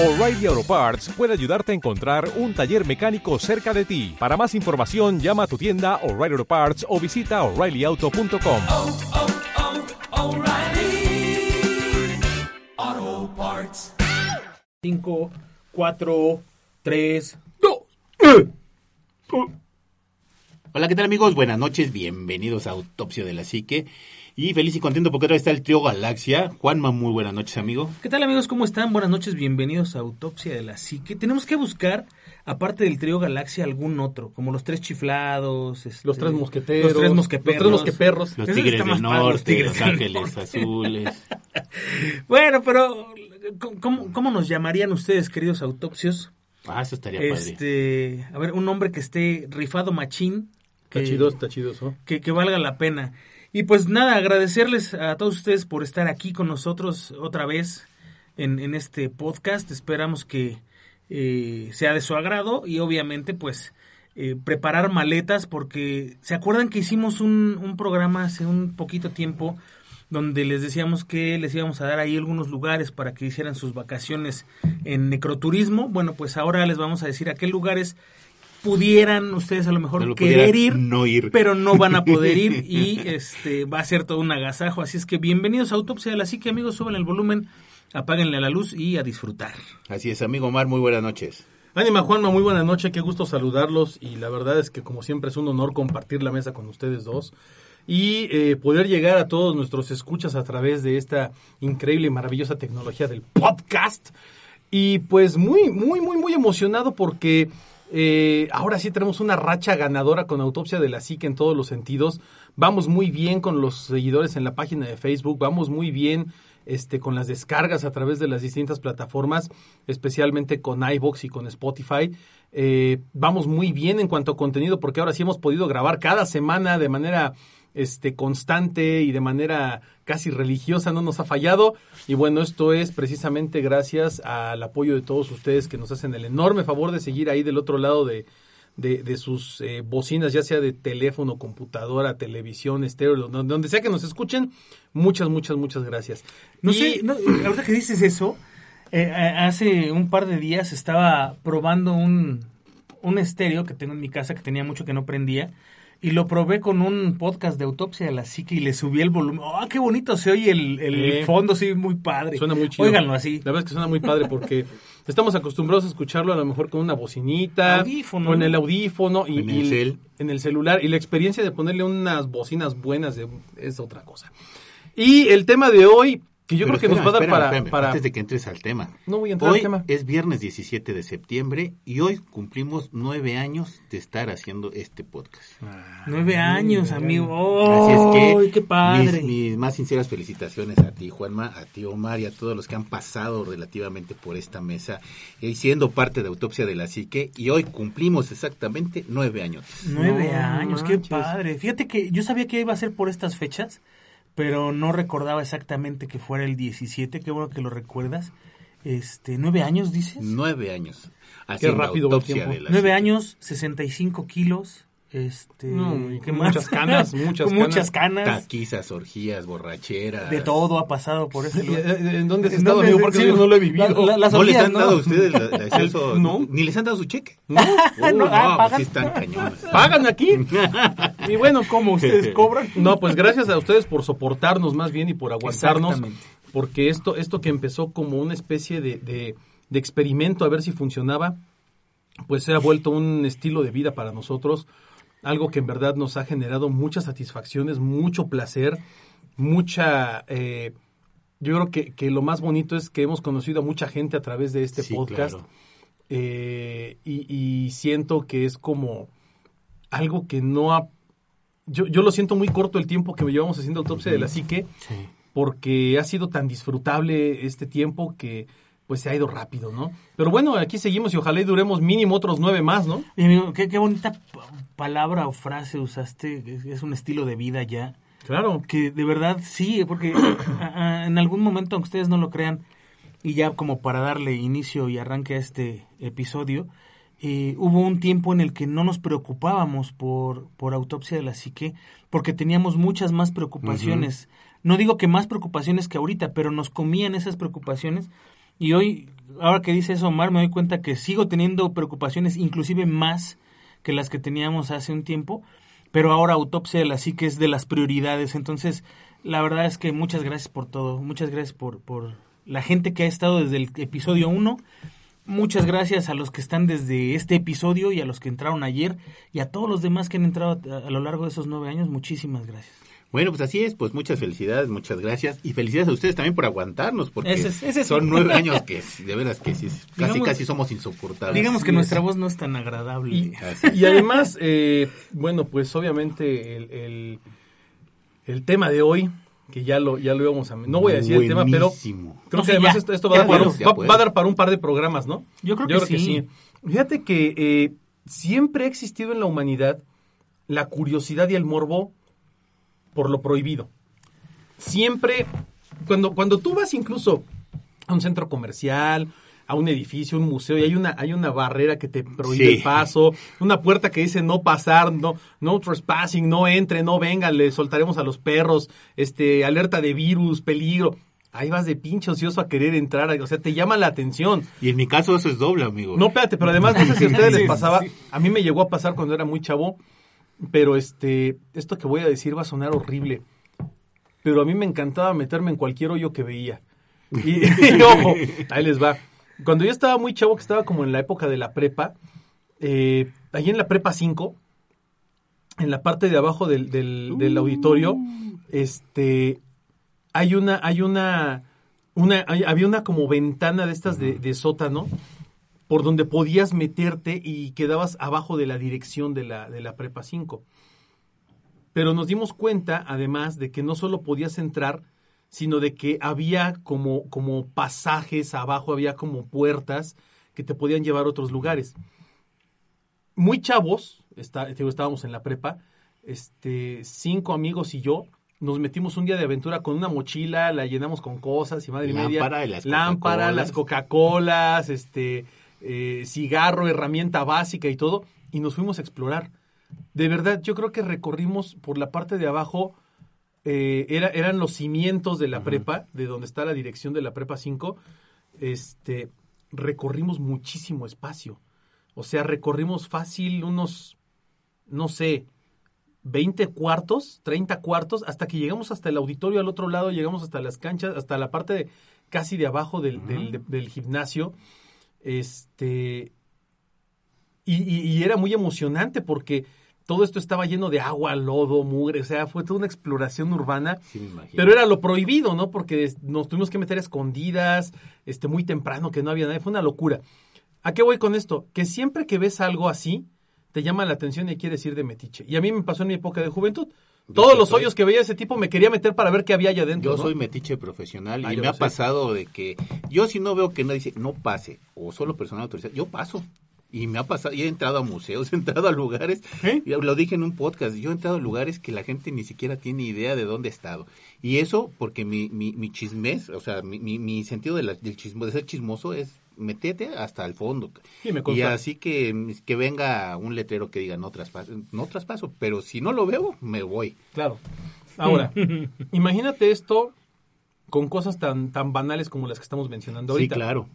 O'Reilly Auto Parts puede ayudarte a encontrar un taller mecánico cerca de ti. Para más información, llama a tu tienda O'Reilly Auto Parts o visita oreillyauto.com. oh, oh, O'Reilly Auto Parts. 5, 4, 3, 2. Hola, ¿qué tal amigos? Buenas noches, bienvenidos a Autopsia de la Psique. Y feliz y contento porque otra vez está el trío Galaxia. Juanma, muy buenas noches, amigo. ¿Qué tal amigos? ¿Cómo están? Buenas noches, bienvenidos a Autopsia de la Psique. Tenemos que buscar, aparte del trío Galaxia, algún otro, como los tres chiflados. este, Los tres mosqueteros. Los tres mosqueteros. Los tres mosqueperros. Los Tigres está del padre, los Norte, Tigres Los Ángeles Norte. Azules. Bueno, pero ¿cómo, cómo nos llamarían ustedes, queridos autopsios? Ah, eso estaría padre. Este, a ver, un nombre que esté rifado machín. Que, Tachidos, tachidos, ¿no? que, que valga la pena. Y pues nada, agradecerles a todos ustedes por estar aquí con nosotros otra vez en, este podcast. Esperamos que eh, sea de su agrado y obviamente pues eh, preparar maletas porque se acuerdan que hicimos un, un programa hace un poquito tiempo donde les decíamos que les íbamos a dar ahí algunos lugares para que hicieran sus vacaciones en necroturismo. Bueno, pues ahora les vamos a decir a qué lugares pudieran ustedes a lo mejor No lo querer ir, no ir. pero no van a poder ir y este va a ser todo un agasajo. Así es que bienvenidos a Autopsia de la Psique, amigos, suban el volumen, apáguenle la luz y a disfrutar. Así es, amigo Omar, muy buenas noches. Ánima Juanma, muy buena noche, qué gusto saludarlos y la verdad es que como siempre es un honor compartir la mesa con ustedes dos y eh, poder llegar a todos nuestros escuchas a través de esta increíble y maravillosa tecnología del podcast y pues muy, muy, muy, muy emocionado porque eh, ahora sí tenemos una racha ganadora con Autopsia de la Psique en todos los sentidos. Vamos muy bien con los seguidores en la página de Facebook, vamos muy bien este, con las descargas a través de las distintas plataformas, especialmente con iBox y con Spotify. Eh, vamos muy bien en cuanto a contenido porque ahora sí hemos podido grabar cada semana de manera este, constante y de manera casi religiosa, no nos ha fallado. Y bueno, esto es precisamente gracias al apoyo de todos ustedes que nos hacen el enorme favor de seguir ahí del otro lado de, de, de sus eh, bocinas, ya sea de teléfono, computadora, televisión, estéreo, donde, donde sea que nos escuchen. Muchas, muchas, muchas gracias. No Y- sé, no, ahorita que dices eso, eh, a- hace un par de días estaba probando un, un estéreo que tengo en mi casa que tenía mucho que no prendía. Y lo probé con un podcast de autopsia de la psique y le subí el volumen. ¡Oh, qué bonito se oye el, el fondo! Sí, muy padre. Suena muy chido. Óiganlo así. La verdad es que suena muy padre porque estamos acostumbrados a escucharlo a lo mejor con una bocinita. Audífono. O en el audífono. Y, En el y cel. en el celular. Y la experiencia de ponerle unas bocinas buenas de- es otra cosa. Y el tema de hoy, que yo Pero creo que nos va a dar espérame, para... espérame, para- Antes de que entres al tema. No voy a entrar hoy al tema. es viernes 17 de septiembre y hoy cumplimos nueve años de estar haciendo este podcast. Nueve años, amigo. Así es que ¡Ay, qué padre! Mis, mis más sinceras felicitaciones a ti, Juanma, a ti, Omar, y a todos los que han pasado relativamente por esta mesa y siendo parte de Autopsia de la Psique. Y hoy cumplimos exactamente nueve años. Nueve No años, qué padre. Fíjate que yo sabía que iba a ser por estas fechas, pero no recordaba exactamente que fuera el 17. Qué bueno que lo recuerdas. Este, nueve años, dices. Nueve años. Haciendo rápido va el tiempo. Nueve años, 65 kilos. Este, No, y ¿qué con más? muchas canas, muchas muchas canas. Taquizas, orgías, borracheras. De todo ha pasado por ese ¿Y, lugar. eh, ¿En dónde has ¿En estado, dónde? amigo? Porque Sí, yo no lo he vivido. la- la- las ¿No les han ¿no? dado a ustedes la, la exceso? No. ¿Ni les han dado su cheque? ¿No? Oh, No, no, ah, pues pagan. están cañones. ¿Pagan aquí? Y bueno, ¿Cómo ustedes cobran? No, pues gracias a ustedes por soportarnos más bien y por aguantarnos. Exactamente. Porque esto, esto que empezó como una especie de, de- de experimento a ver si funcionaba, pues se ha vuelto un estilo de vida para nosotros. Algo que en verdad nos ha generado muchas satisfacciones, mucho placer, mucha... eh, yo creo que, que lo más bonito es que hemos conocido a mucha gente a través de este Sí, podcast. claro. Eh, y, y siento que es como algo que no ha... Yo, yo lo siento muy corto el tiempo que llevamos haciendo autopsia de la psique, porque ha sido tan disfrutable este tiempo que pues se ha ido rápido, ¿no? Pero bueno, aquí seguimos y ojalá y duremos mínimo otros nueve más, ¿no? Y, amigo, qué, qué bonita palabra o frase usaste. Es, un estilo de vida ya. Claro. Que de verdad sí, porque a- a- en algún momento, aunque ustedes no lo crean, y ya como para darle inicio y arranque a este episodio, eh, hubo un tiempo en el que no nos preocupábamos por, por autopsia de la psique, porque teníamos muchas más preocupaciones. No digo que más preocupaciones que ahorita, pero nos comían esas preocupaciones Y hoy, ahora que dice eso Omar, me doy cuenta que sigo teniendo preocupaciones, inclusive más que las que teníamos hace un tiempo, pero ahora autopsia de la psique es de las prioridades. Entonces, la verdad es que muchas gracias por todo, muchas gracias por, por la gente que ha estado desde el episodio 1. Muchas gracias a los que están desde este episodio y a los que entraron ayer y a todos los demás que han entrado a, a lo largo de esos nueve años. Muchísimas gracias. Bueno, pues así es, pues muchas felicidades, muchas gracias y felicidades a ustedes también por aguantarnos, porque Ese es- ese es- son nueve años que de veras que sí, casi Digamos- casi somos insoportables. Digamos que nuestra es. voz no es tan agradable. Y, además, eh, bueno, pues obviamente el, el, el tema de hoy, que ya lo, ya lo íbamos a... No voy a decir el tema, pero creo No, que sí, además ya. esto, esto va, a Ya dar para puedes, un, ya va- puedes. va a dar para un par de programas, ¿no? Yo creo que sí. Fíjate que eh, siempre ha existido en la humanidad la curiosidad y el morbo por lo prohibido. Siempre, cuando, cuando tú vas incluso a un centro comercial, a un edificio, un museo, y hay una, hay una barrera que te prohíbe Sí. el paso, una puerta que dice no pasar, no, no trespassing, no entre, no venga, le soltaremos a los perros, este, alerta de virus, peligro. Ahí vas de pinche ocioso a querer entrar, o sea, te llama la atención. Y en mi caso eso es doble, amigo. No, espérate, pero además no sé si a ustedes les pasaba, a mí me llegó a pasar cuando era muy chavo, pero este, esto que voy a decir va a sonar horrible, pero a mí me encantaba meterme en cualquier hoyo que veía. Y, y ojo, ahí les va. Cuando yo estaba muy chavo, que estaba como en la época de la prepa, eh, ahí en la prepa 5, en la parte de abajo del, del, del auditorio, este, hay una, hay una, una, hay- había una como ventana de estas de, de sótano por donde podías meterte y quedabas abajo de la dirección de la, de la prepa 5. Pero nos dimos cuenta, además, de que no solo podías entrar, sino de que había como, como pasajes abajo, había como puertas que te podían llevar a otros lugares. Muy chavos, está, te digo, estábamos en la prepa, este, cinco amigos y yo, nos metimos un día de aventura con una mochila, la llenamos con cosas y madre y media. Lámpara y las Lámpara, las Coca-Colas, este, eh, cigarro, herramienta básica y todo, y nos fuimos a explorar. De verdad, yo creo que recorrimos por la parte de abajo, eh, era, eran los cimientos de la prepa, de donde está la dirección de la prepa 5, este, recorrimos muchísimo espacio. O sea, recorrimos fácil unos, no sé, 20 cuartos, 30 cuartos, hasta que llegamos hasta el auditorio al otro lado, llegamos hasta las canchas, hasta la parte de, casi de abajo del, del- de- del gimnasio. Este. Y, y- y era muy emocionante porque todo esto estaba lleno de agua, lodo, mugre, o sea, fue toda una exploración urbana. Sí, me imagino. Pero era lo prohibido, ¿no? Porque nos tuvimos que meter a escondidas, este, muy temprano, que no había nadie. Fue una locura. ¿A qué voy con esto? Que siempre que ves algo así, te llama la atención y quieres ir de metiche. Y a mí me pasó en mi época de juventud. Todos los soy- hoyos que veía ese tipo me quería meter para ver qué había allá adentro. Yo ¿no? soy metiche profesional Ah, y me ha sé. pasado de que yo si no veo que no dice no pase o solo personal autorizado, yo paso. Y me ha pasado, y he entrado a museos, he entrado a lugares, ¿Eh? lo dije en un podcast, yo he entrado a lugares que la gente ni siquiera tiene idea de dónde he estado. Y eso porque mi, mi, mi chismés, o sea, mi, mi, mi sentido de, la- del chismo, de ser chismoso es metete hasta el fondo. Me y así que, que venga un letrero que diga no traspaso, no traspaso, pero si no lo veo, me voy. Claro. Ahora, imagínate esto con cosas tan, tan banales como las que estamos mencionando ahorita. Sí, claro,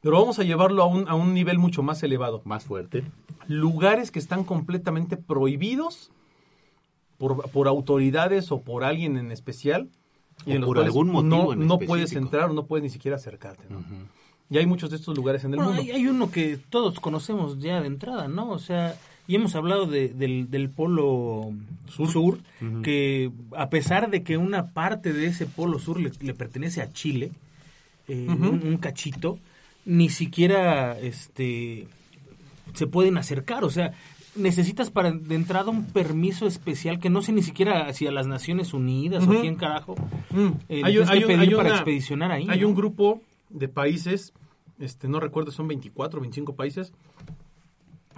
Pero vamos a llevarlo a un, a un nivel mucho más elevado. más fuerte. lugares que están completamente prohibidos por, por autoridades o por alguien en especial. O en los por algún motivo no, en no puedes entrar o no puedes ni siquiera acercarte. ¿no? Y hay muchos de estos lugares en el Bueno, mundo. hay, hay uno que todos conocemos ya de entrada, ¿no? O sea, y hemos hablado de- del, del polo sur, que a pesar de que una parte de ese polo sur le, le pertenece a Chile, eh, Ujú. un, un cachito, ni siquiera este se pueden acercar, o sea, necesitas para de entrada un permiso especial que no sé ni siquiera hacia las Naciones Unidas Ujú. o quién carajo. Mm. eh, Hay hay que pedir hay para una- expedicionar ahí. Hay ¿no? un grupo de países, este no recuerdo, son 24 o 25 países,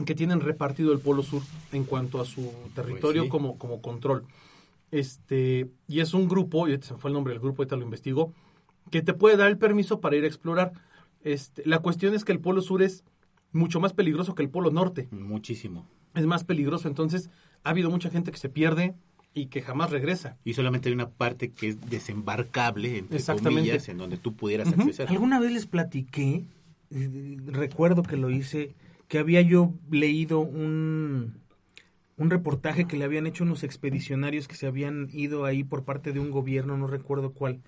que tienen repartido el Polo Sur en cuanto a su territorio sí. como, como control. Este, y es un grupo, y se me fue el nombre del grupo, ahorita lo investigo, que te puede dar el permiso para ir a explorar. Este, la cuestión es que el Polo Sur es mucho más peligroso que el Polo Norte Muchísimo. es más peligroso. Entonces, ha habido mucha gente que se pierde, y que jamás regresa. Y solamente hay una parte que es desembarcable, entre Exactamente. comillas, en donde tú pudieras acceder. Alguna vez les platiqué, eh, recuerdo que lo hice, que había yo leído un, un reportaje que le habían hecho unos expedicionarios que se habían ido ahí por parte de un gobierno, no recuerdo cuál,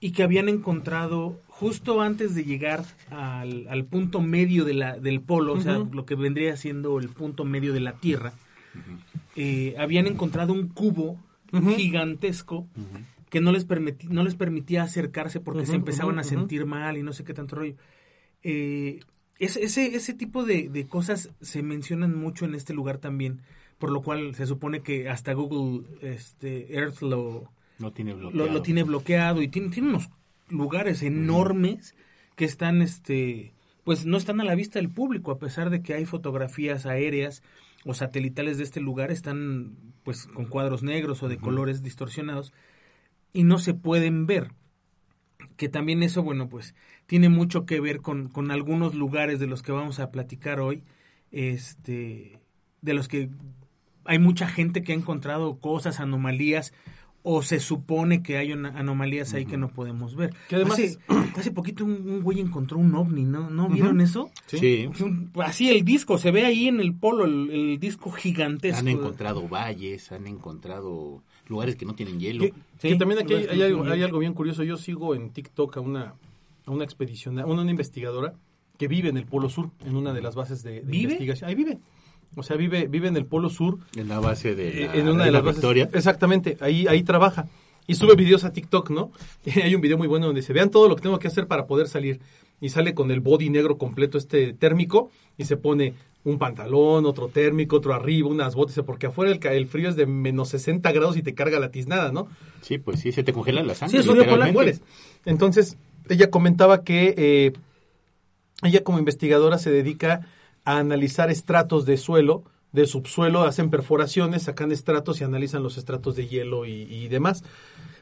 y que habían encontrado justo antes de llegar al, al punto medio de la, del polo, o sea, lo que vendría siendo el punto medio de la Tierra, eh, habían encontrado un cubo gigantesco que no les, permití- no les permitía acercarse porque se empezaban a sentir mal y no sé qué tanto rollo. Eh, ese, ese, ese tipo de, de cosas se mencionan mucho en este lugar también, por lo cual se supone que hasta Google este, Earth lo, No tiene lo, bloqueado. lo tiene bloqueado y tiene, tiene unos lugares enormes que están, este, pues no están a la vista del público, a pesar de que hay fotografías aéreas o satelitales de este lugar, están pues con cuadros negros o de colores distorsionados y no se pueden ver. Que también eso, bueno, pues tiene mucho que ver con, con algunos lugares de los que vamos a platicar hoy, este, de los que hay mucha gente que ha encontrado cosas, anomalías, o se supone que hay una- anomalías ahí que no podemos ver. Que además hace, poquito un, un güey encontró un ovni, ¿no? ¿No vieron eso? Sí. Un- Así el disco, se ve ahí en el polo, el, el disco gigantesco. Han encontrado valles, han encontrado lugares que no tienen hielo. Que, Sí, que también aquí hay, algo, hay algo bien curioso. Yo sigo en TikTok a una, a una expedición, a una, una investigadora que vive en el Polo Sur, en una de las bases de, de ¿Vive? investigación. Ahí vive. O sea, vive, vive en el Polo Sur, En la base de la, eh, en una de la las bases. Victoria. Exactamente, ahí, ahí trabaja. Y sube videos a TikTok, ¿no? Y hay un video muy bueno donde se vean todo lo que tengo que hacer para poder salir. Y sale con el body negro completo, este térmico, y se pone un pantalón, otro térmico, otro arriba, unas botas, porque afuera el, el frío es de menos 60 grados y te carga la tiznada, ¿no? Sí, pues sí, se te congela la Sí, sangre. es frío polar, literalmente. mueres. Entonces, ella comentaba que eh, ella como investigadora se dedica a analizar estratos de suelo, de subsuelo, hacen perforaciones, sacan estratos y analizan los estratos de hielo y, y demás.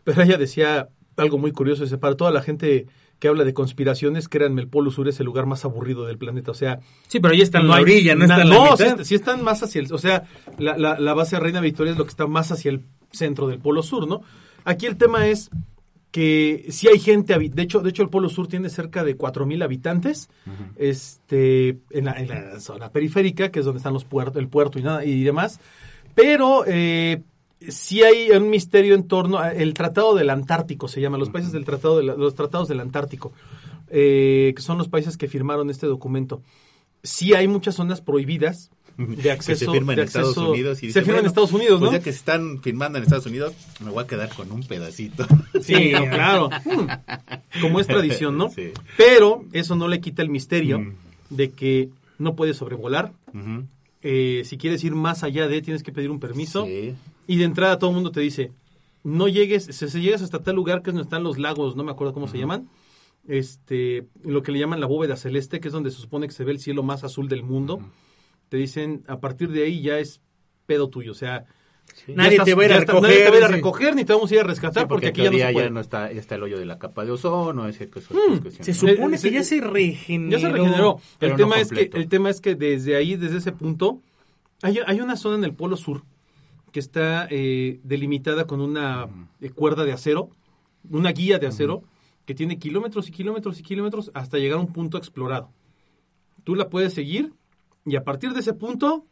Pero ella decía algo muy curioso, dice, para toda la gente que habla de conspiraciones, créanme, el Polo Sur es el lugar más aburrido del planeta. O sea, Sí, pero ahí está en no la orilla, no está en la no, sí, está- sí están más hacia el, o sea, la, la, la base Reina Victoria es lo que está más hacia el centro del Polo Sur, ¿no? Aquí el tema es que si hay gente, de hecho, de hecho el Polo Sur tiene cerca de 4000 habitantes, este, en la, en la zona periférica, que es donde están los puertos, el puerto y nada y demás, pero eh, sí hay un misterio en torno al Tratado del Antártico, se llama, los países del Tratado de la- los tratados del Antártico, eh, que son los países que firmaron este documento. Sí hay muchas zonas prohibidas de Que se firma en Estados Unidos. Y se dice, firma en Estados Unidos, ¿no? Pues ya que se están firmando en Estados Unidos, me voy a quedar con un pedacito. Sí, no, claro. Como es tradición, ¿no? Sí. Pero eso no le quita el misterio Mm. de que no puedes sobrevolar. Eh, si quieres ir más allá de, tienes que pedir un permiso. Sí. Y de entrada todo el mundo te dice, no llegues, si, si llegas hasta tal lugar que es donde están los lagos, no me acuerdo cómo se llaman, este, lo que le llaman la bóveda celeste, que es donde se supone que se ve el cielo más azul del mundo, te dicen, a partir de ahí ya es pedo tuyo, o sea... ya Nadie te va a ir ya a está- nadie te va a ir a recoger, sí. recoger, ni te vamos a ir a rescatar, Sí, porque, aquí ya no se ya, puede. no está, ya está el hoyo de la capa de ozono, ese, cosas- Mm, cuestiones, Se ¿no? supone Eh, que ya eh, se regeneró. Ya se regeneró. El no tema es que el tema es que desde ahí, desde ese punto, hay, hay una zona en el Polo Sur que está eh, delimitada con una eh, cuerda de acero, una guía de acero que tiene kilómetros y kilómetros y kilómetros hasta llegar a un punto explorado. Tú la puedes seguir y a partir de ese punto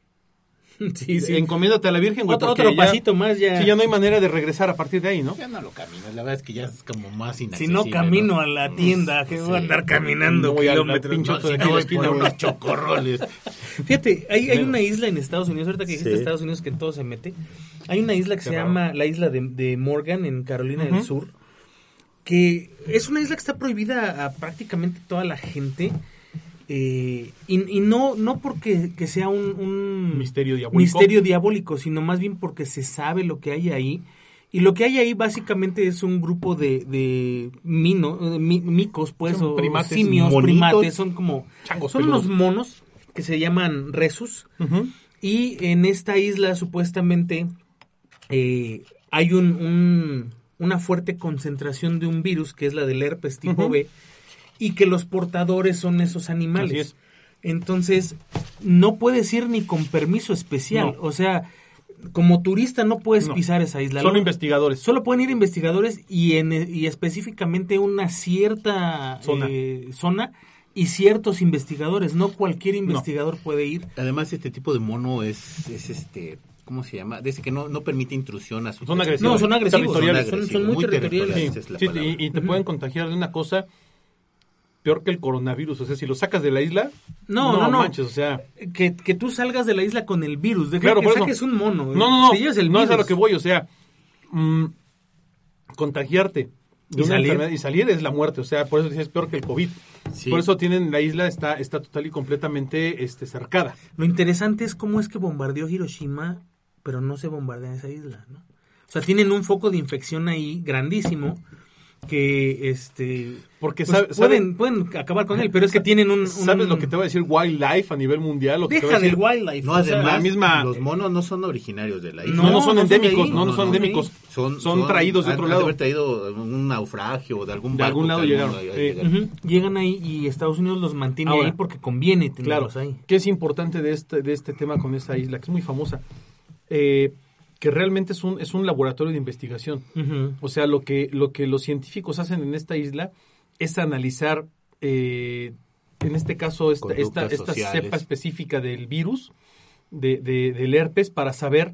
Sí, sí. encomiéndate a la Virgen. güey, Otro, porque otro ya- pasito más ya. sí, ya no hay manera de regresar a partir de ahí, ¿no? Ya no lo caminas, la verdad es que ya es como más si inaccesible. no camino ¿no? a la tienda, que voy a andar caminando No voy kilómetros. No, si de no voy por unos chocorroles. Fíjate, hay, hay una isla en Estados Unidos, ahorita que dijiste Sí. Estados Unidos que en todo se mete, hay una isla que Qué se raro. llama la isla de, de Morgan en Carolina del. Sur, que es una isla que está prohibida a prácticamente toda la gente, eh, y, y no, no porque que sea un, un Misterio diabólico. misterio diabólico, sino más bien porque se sabe lo que hay ahí. Y lo que hay ahí básicamente es un grupo de, de mino, de mi- micos, pues, Son o primates, simios, monitos. primates, son como... Changos son peludos. unos monos que se llaman resus. Y en esta isla supuestamente eh, hay un, un- una fuerte concentración de un virus que es la del herpes tipo Ujú. B y que los portadores son esos animales. Así es. Entonces, no puedes ir ni con permiso especial. No. O sea, como turista no puedes No. pisar esa isla. Solo Lo- investigadores. Solo pueden ir investigadores y, en, y específicamente una cierta Zona. eh, zona y ciertos investigadores. No cualquier investigador puede ir. Además, este tipo de mono es, es este, ¿cómo se llama? Dice que no, no permite intrusión a su Son agresivos. No, son agresivos. Territoriales. Son, son Son muy muy territoriales. territoriales. Sí, Esa es la sí, palabra. y, y te pueden contagiar de una cosa peor que el coronavirus. O sea, si lo sacas de la isla, No, no, no. manches, o sea, Que, que tú salgas de la isla con el virus. Deja claro, que saques un mono. No, no, no. Te llevas el no es a lo que voy, o sea, mm, contagiarte de ¿Y una salir? enfermedad y salir es la muerte, o sea, por eso es peor que el COVID. Sí. Por eso tienen la isla está está total y completamente este cercada. Lo interesante es cómo es que bombardeó Hiroshima, pero no se bombardea esa isla, ¿no? O sea, tienen un foco de infección ahí grandísimo que este Porque pues, sabe- pueden, pueden acabar con él, pero es que tienen un, un- ¿Sabes lo que te va a decir wildlife a nivel mundial? Lo que te deja va a del decir? wildlife. No, o sea, además, la misma- los monos no son originarios de la isla. No, no, son de endémicos, no, son endémicos. Son, Son traídos de han- otro han lado. haber traído un naufragio o de algún De barco algún lado que llegaron. Eh, llegan ahí y Estados Unidos los mantiene Ahora, ahí porque conviene Claro, tenerlos ahí. ¿qué es importante de este, de este tema con esta isla? Que es muy famosa. Eh, que realmente es un, es un laboratorio de investigación. O sea, lo que, lo que los científicos hacen en esta isla es analizar, eh, en este caso, esta, esta, esta cepa específica del virus, de, de- del herpes, para saber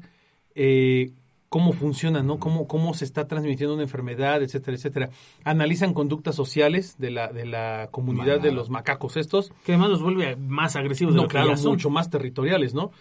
eh, cómo funciona, ¿no? Cómo, cómo se está transmitiendo una enfermedad, etcétera, etcétera. Analizan conductas sociales de la, de la comunidad de los macacos estos. Que además los vuelve más agresivos de No, lo que claro, ya son. mucho más territoriales, ¿no?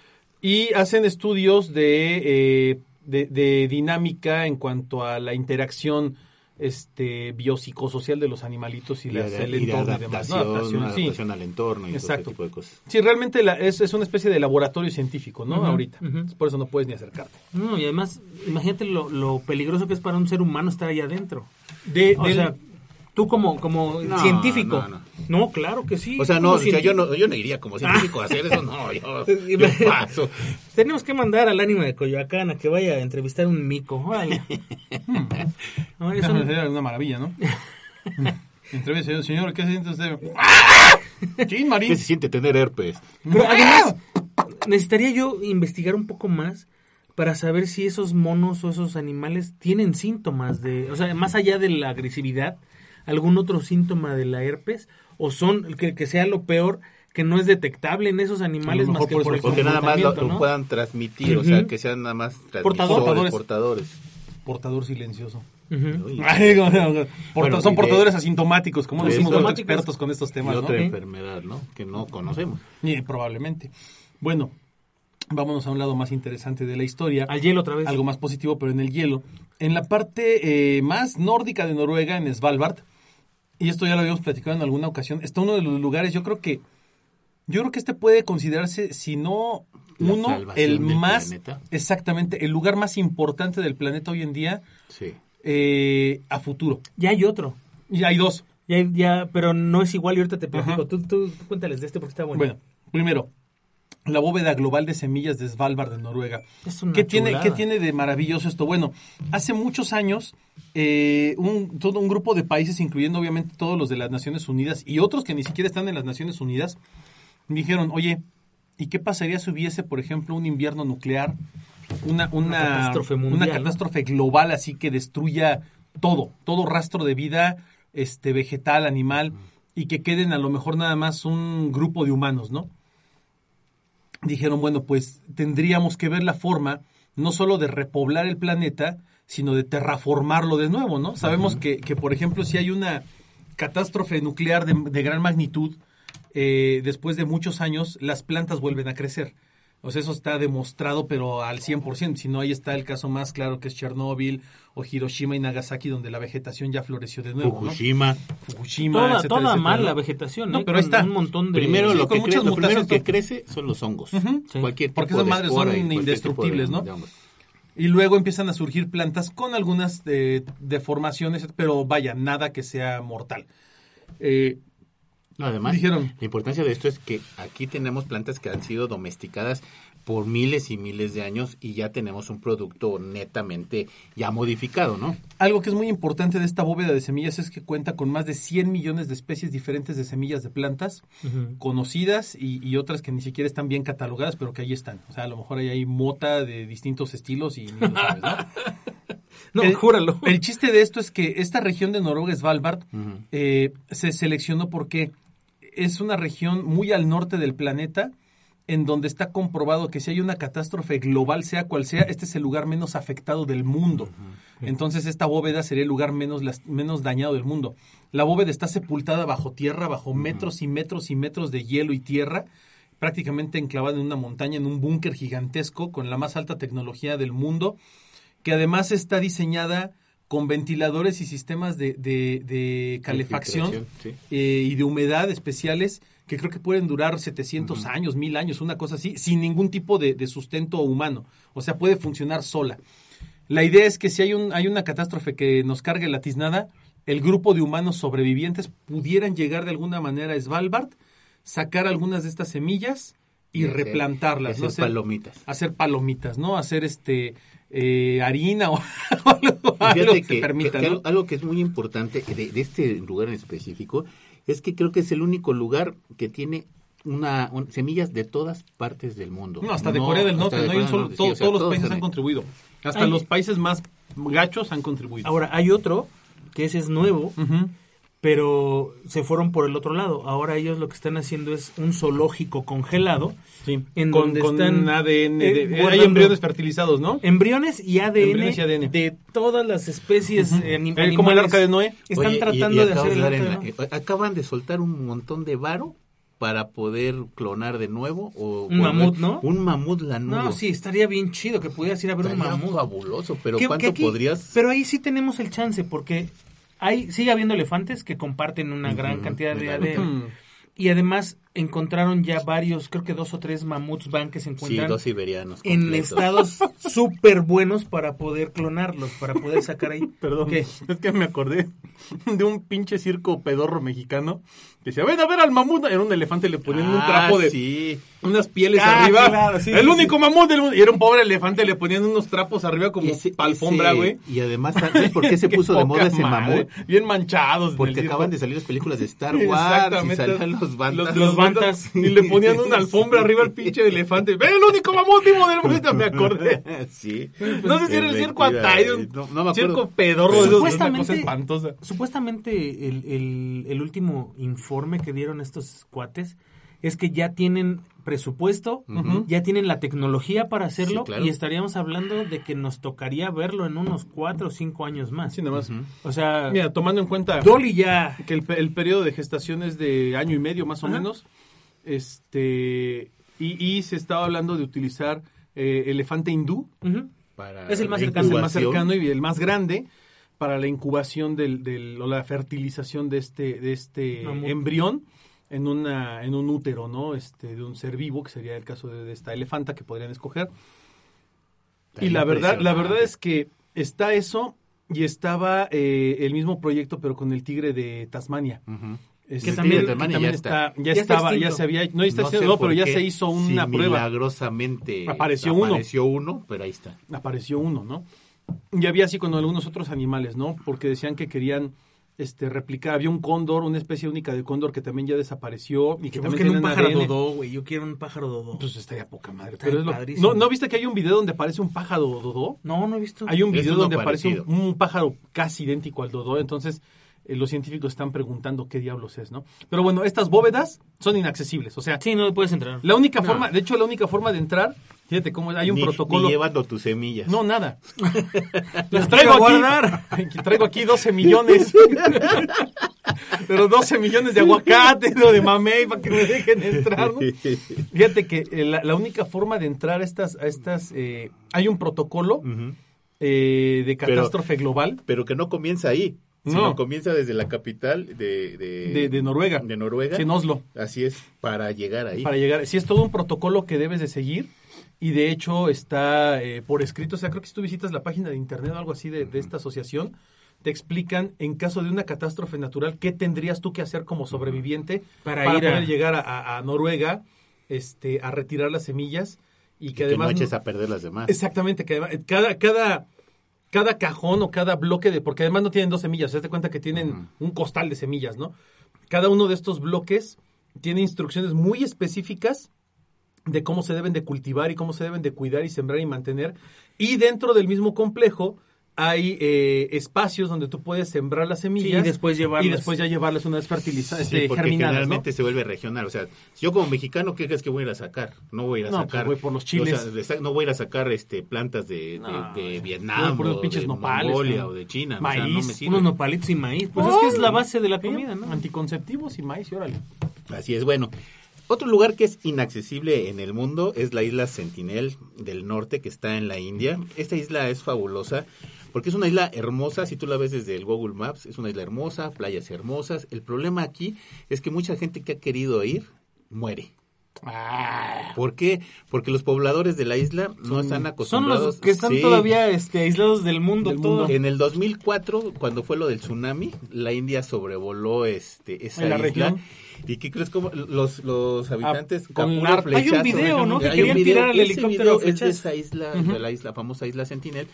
Y hacen estudios de, eh, de, de dinámica en cuanto a la interacción este biopsicosocial de los animalitos y, Y, las, de, el y de entorno y demás. ¿no? adaptación, Adaptación, sí. adaptación al entorno y todo Exacto. ese tipo de cosas. Sí, realmente la- es, es una especie de laboratorio científico, ¿no? Ahorita. ujú. Por eso no puedes ni acercarte. No, y además, imagínate lo, lo peligroso que es para un ser humano estar ahí adentro. De, O del- sea, tú como, como No, científico. no, No, no. claro que sí. O sea, no, o sea, yo no, yo no iría como científico a hacer eso, no, yo, Sí, yo paso. Tenemos que mandar al ánimo de Coyoacán a que vaya a entrevistar un mico. No, eso no- Sería una maravilla, ¿no? Entrevista, señor, ¿qué siente usted? Sí, Marín. ¿Qué se siente tener herpes? Pero además, necesitaría yo investigar un poco más para saber si esos monos o esos animales tienen síntomas de, o sea, más allá de la agresividad, algún otro síntoma de la herpes o son que, que sea lo peor que no es detectable en esos animales más que por por, el Porque nada más lo, puedan transmitir, o sea, que sean nada más Portadores. transmisores, portadores. Portador silencioso. Ay, porta- Bueno, son de- portadores asintomáticos, como de decimos los expertos con estos temas, otra ¿Eh? enfermedad, ¿no? Que no conocemos. Y probablemente. Bueno, vámonos a un lado más interesante de la historia. Al hielo otra vez. Algo más positivo, pero en el hielo. En la parte eh, más nórdica de Noruega, en Svalbard, y esto ya lo habíamos platicado en alguna ocasión, está uno de los lugares, yo creo que, yo creo que este puede considerarse, si no La uno, el más, planeta. exactamente, el lugar más importante del planeta hoy en día Sí. eh, a futuro. Ya hay otro. Y hay dos. Ya, ya, pero no es igual y ahorita te platico. Tú, tú cuéntales de este porque está bueno. Bueno, primero, la bóveda global de semillas de Svalbard, en Noruega. Es una ¿Qué tiene. ¿Qué tiene de maravilloso esto? Bueno, hace muchos años, eh, un, todo un grupo de países, incluyendo obviamente todos los de las Naciones Unidas y otros que ni siquiera están en las Naciones Unidas, dijeron, oye, ¿y qué pasaría si hubiese, por ejemplo, un invierno nuclear? Una, una, catástrofe una mundial, ¿no? catástrofe global así que destruya todo, todo rastro de vida este, vegetal, animal, y que queden a lo mejor nada más un grupo de humanos, ¿no? Dijeron, bueno, pues tendríamos que ver la forma no solo de repoblar el planeta, sino de terraformarlo de nuevo, ¿no? Sabemos que, que, por ejemplo, si hay una catástrofe nuclear de, de gran magnitud, eh, después de muchos años, las plantas vuelven a crecer. O sea, eso está demostrado, pero al 100%. Si no, ahí está el caso más claro que es Chernóbil o Hiroshima y Nagasaki, donde la vegetación ya floreció de nuevo. ¿no? Fukushima. Fukushima, toda etcétera, toda etcétera, mal ¿no? la vegetación, No, ¿eh? pero está. Un montón de... Primero, Sí, lo, que muchas cre- lo primero mutaciones, que ¿no? crece son los hongos. Sí. Cualquier Porque tipo esas de madres son indestructibles, de- ¿no? de. Y luego empiezan a surgir plantas con algunas eh, deformaciones, pero vaya, nada que sea mortal. Eh, No, además, Dijeron. la importancia de esto es que aquí tenemos plantas que han sido domesticadas por miles y miles de años y ya tenemos un producto netamente ya modificado, ¿no? Algo que es muy importante de esta bóveda de semillas es que cuenta con más de 100 millones de especies diferentes de semillas de plantas conocidas y, y otras que ni siquiera están bien catalogadas, pero que ahí están. O sea, a lo mejor ahí hay mota de distintos estilos y ni lo sabes, ¿no? No, el, júralo. El chiste de esto es que esta región de Noruega, Svalbard, eh, se seleccionó porque es una región muy al norte del planeta en donde está comprobado que si hay una catástrofe global, sea cual sea, este es el lugar menos afectado del mundo. Entonces esta bóveda sería el lugar menos, menos dañado del mundo. La bóveda está sepultada bajo tierra, bajo metros y metros y metros de hielo y tierra, prácticamente enclavada en una montaña, en un búnker gigantesco con la más alta tecnología del mundo, que además está diseñada con ventiladores y sistemas de, de- de calefacción sí. eh, y de humedad especiales que creo que pueden durar 700 años, 1000 años, una cosa así, sin ningún tipo de, de sustento humano. O sea, puede funcionar sola. La idea es que si hay, un, hay una catástrofe que nos cargue la tiznada, el grupo de humanos sobrevivientes pudieran llegar de alguna manera a Svalbard, sacar algunas de estas semillas y, replantarlas. hacer ¿no? Hacer- palomitas. Hacer palomitas, ¿no? Hacer este eh, harina o algo, algo que, que, permita, que ¿no? algo, algo que es muy importante de, de este lugar en específico es que creo que es el único lugar que tiene una, un- semillas de todas partes del mundo. No, hasta de Corea del Norte, no hay un solo, Norte, sí, todo- o sea, todos los países han ahí. contribuido. Hasta Hay- los países más gachos han contribuido. Ahora, hay otro que ese es nuevo. Pero se fueron por el otro lado. Ahora ellos lo que están haciendo es un zoológico congelado. Sí, En con, donde con están, ADN, de- eh, hay embriones fertilizados, ¿no? Embriones y ADN, Embriones y ADN. de todas las especies Ujú. anim- Eh, como el arca de Noé. Están Oye, tratando y de hacer el dar arca en de la- Noé. eh, Acaban de soltar un montón de varo para poder clonar de nuevo o Un mamut, ¿no? Un mamut lanudo. No, sí, estaría bien chido que pudieras ir a ver un Estaría mamut. fabuloso, pero ¿cuánto podrías...? Pero ahí sí tenemos el chance, porque hay, sigue habiendo elefantes que comparten una gran cantidad de. ADN. Y además encontraron ya varios, creo que dos o tres mamuts van que se Sí, encuentran dos siberianos en estados súper buenos para poder clonarlos, para poder sacar ahí. Perdón, ¿Qué? es que me acordé de un pinche circo pedorro mexicano que decía, ven a ver al mamut, era un elefante, le ponían un Ah, trapo de sí. unas pieles Ah, arriba, claro, sí, el sí, único mamut del mundo, y era un pobre elefante, le ponían unos trapos arriba como Ese- pa' alfombra, ese- güey. Y además, ¿sabes por qué se Qué puso de moda ese mamut? Bien manchados. Porque acaban de salir las películas de Star Wars y salían los bandas. Los Y le ponían una alfombra arriba al pinche elefante. ¡Ve el único mamut vivo del mundo! Me acordé. sí. No sé si era el circo Atay, un No, no me acuerdo. circo pedorro, de esos, una Supuestamente- cosa espantosa. Supuestamente el, el- el último informe que dieron estos cuates es que ya tienen presupuesto, ya tienen la tecnología para hacerlo Sí, claro. y estaríamos hablando de que nos tocaría verlo en unos cuatro o cinco años más. Sí, nada más. O sea, Mira, tomando en cuenta Dolly ya... que el, pe- el periodo de gestación es de año y medio más o menos, este y, y se estaba hablando de utilizar eh, elefante hindú. Para Es el más cercano. es el más cercano y el más grande para la incubación del, del- o la fertilización de este de este embrión en una en un útero, ¿no? Este de un ser vivo que sería el caso de, de esta elefanta que podrían escoger. Está Y la verdad, la verdad es que está eso y estaba eh, el mismo proyecto pero con el tigre de Tasmania. Ujú. Es- Que que también- también, que también ya está, está. ya, Ya está estaba, ya se había, no, está No sé no, pero ya se hizo si una prueba. milagrosamente Apareció uno. Apareció uno, pero ahí está. Apareció uno, ¿no? Y había así con algunos otros animales, ¿no? Porque decían que querían este replicar, había un cóndor, una especie única de cóndor que también ya desapareció y que Que también un pájaro ADN. dodó, güey. Yo quiero un pájaro dodó. Pues estaría poca madre. Está Pero es lo-. ¿No, ¿No viste que hay un video donde aparece un pájaro dodó? no, no he visto. Hay un video donde aparece un, parecido. un pájaro casi idéntico al dodo, entonces eh, los científicos están preguntando qué diablos es, ¿no? Pero bueno, estas bóvedas son inaccesibles, o sea, Sí, no puedes entrar. la única No. forma, de hecho la única forma de entrar, fíjate cómo hay un Ni- protocolo. Ni llevando tus semillas. No, nada. Las traigo aquí, traigo aquí 12 millones. Pero 12 millones de aguacate o de mamey para que me dejen entrar, ¿no? Fíjate que eh, la, la única forma de entrar a estas, a estas eh, hay un protocolo eh, de Pero- catástrofe global Pero que no comienza ahí. Sino No. comienza desde la capital de, de, de, de Noruega. de Noruega. Sí, en Oslo. Así es, para llegar ahí. Para llegar. Sí, es todo un protocolo que debes de seguir. Y de hecho está eh, por escrito. O sea, creo que si tú visitas la página de internet o algo así de, de esta asociación, te explican en caso de una catástrofe natural qué tendrías tú que hacer como sobreviviente Para para, ir a- poder llegar a, a- a Noruega este, a retirar las semillas y que que además no eches a perder las demás. Exactamente, que además, cada, cada, cada cajón o cada bloque de, porque además no tienen dos semillas, se te cuenta que tienen un costal de semillas, ¿no? Cada uno de estos bloques tiene instrucciones muy específicas de cómo se deben de cultivar y cómo se deben de cuidar y sembrar y mantener. Y dentro del mismo complejo hay eh, espacios donde tú puedes sembrar las semillas y después llevarlas. y después ya llevarlas una vez fertilizadas, Sí, este, porque germinadas, ¿no? generalmente se vuelve regional. O sea, si yo como mexicano, ¿qué crees que voy a ir a sacar? No voy a ir a No, pues sacar. voy por los o chiles. sea, no voy a ir a sacar este, plantas de, No, Vietnam, por los o pinches de nopales, Mongolia ¿no? o de China. o sea, Maíz, no me sirve. Unos nopalitos y maíz. Pues es que es la base de la comida, ¿no? Anticonceptivos y maíz, y órale. Así es, bueno. Otro lugar que es inaccesible en el mundo es la isla Sentinel del norte que está en la India. Esta isla es fabulosa porque es una isla hermosa, si tú la ves desde el Google Maps, es una isla hermosa, playas hermosas. El problema aquí es que mucha gente que ha querido ir muere. ¿Por qué? Porque los pobladores de la isla no están Son acostumbrados. los que están Sí. todavía este, aislados del mundo. Del todo. mundo. En el 2004, cuando fue lo del tsunami, la India sobrevoló este esa En la isla. región. ¿Y qué crees? Como los, los habitantes Ah, con a puro la- hay un flechazo, video, ¿no? Que querían video. tirar al helicóptero video es de esa isla, de la isla, famosa isla Sentinel,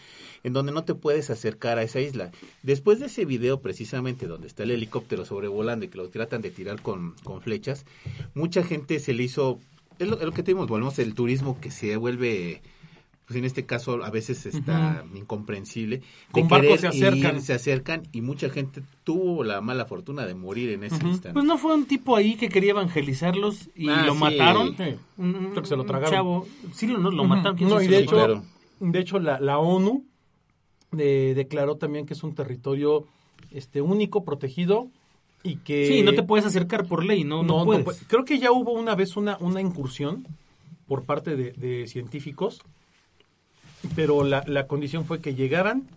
en donde no te puedes acercar a esa isla. Después de ese video, precisamente, donde está el helicóptero sobrevolando y que lo tratan de tirar con, con flechas, mucha gente se le hizo... Es lo, es lo que tenemos, volvemos el turismo que se vuelve pues en este caso a veces está incomprensible. de Con barcos se acercan. ir, se acercan y mucha gente tuvo la mala fortuna de morir en ese instante. Pues no fue un tipo ahí que quería evangelizarlos y Ah, lo sí. mataron. Sí. Un, un- Creo que se lo un tragaron. chavo. Sí, lo, no, lo mataron. ¿Quién No, y de lo hecho, Claro. de hecho la, la ONU eh, declaró también que es un territorio este único, protegido y que... Sí, no te puedes acercar por ley, no, no, no puedes. puede- Creo que ya hubo una vez una, una incursión por parte de, de científicos, pero la, la condición fue que llegaran,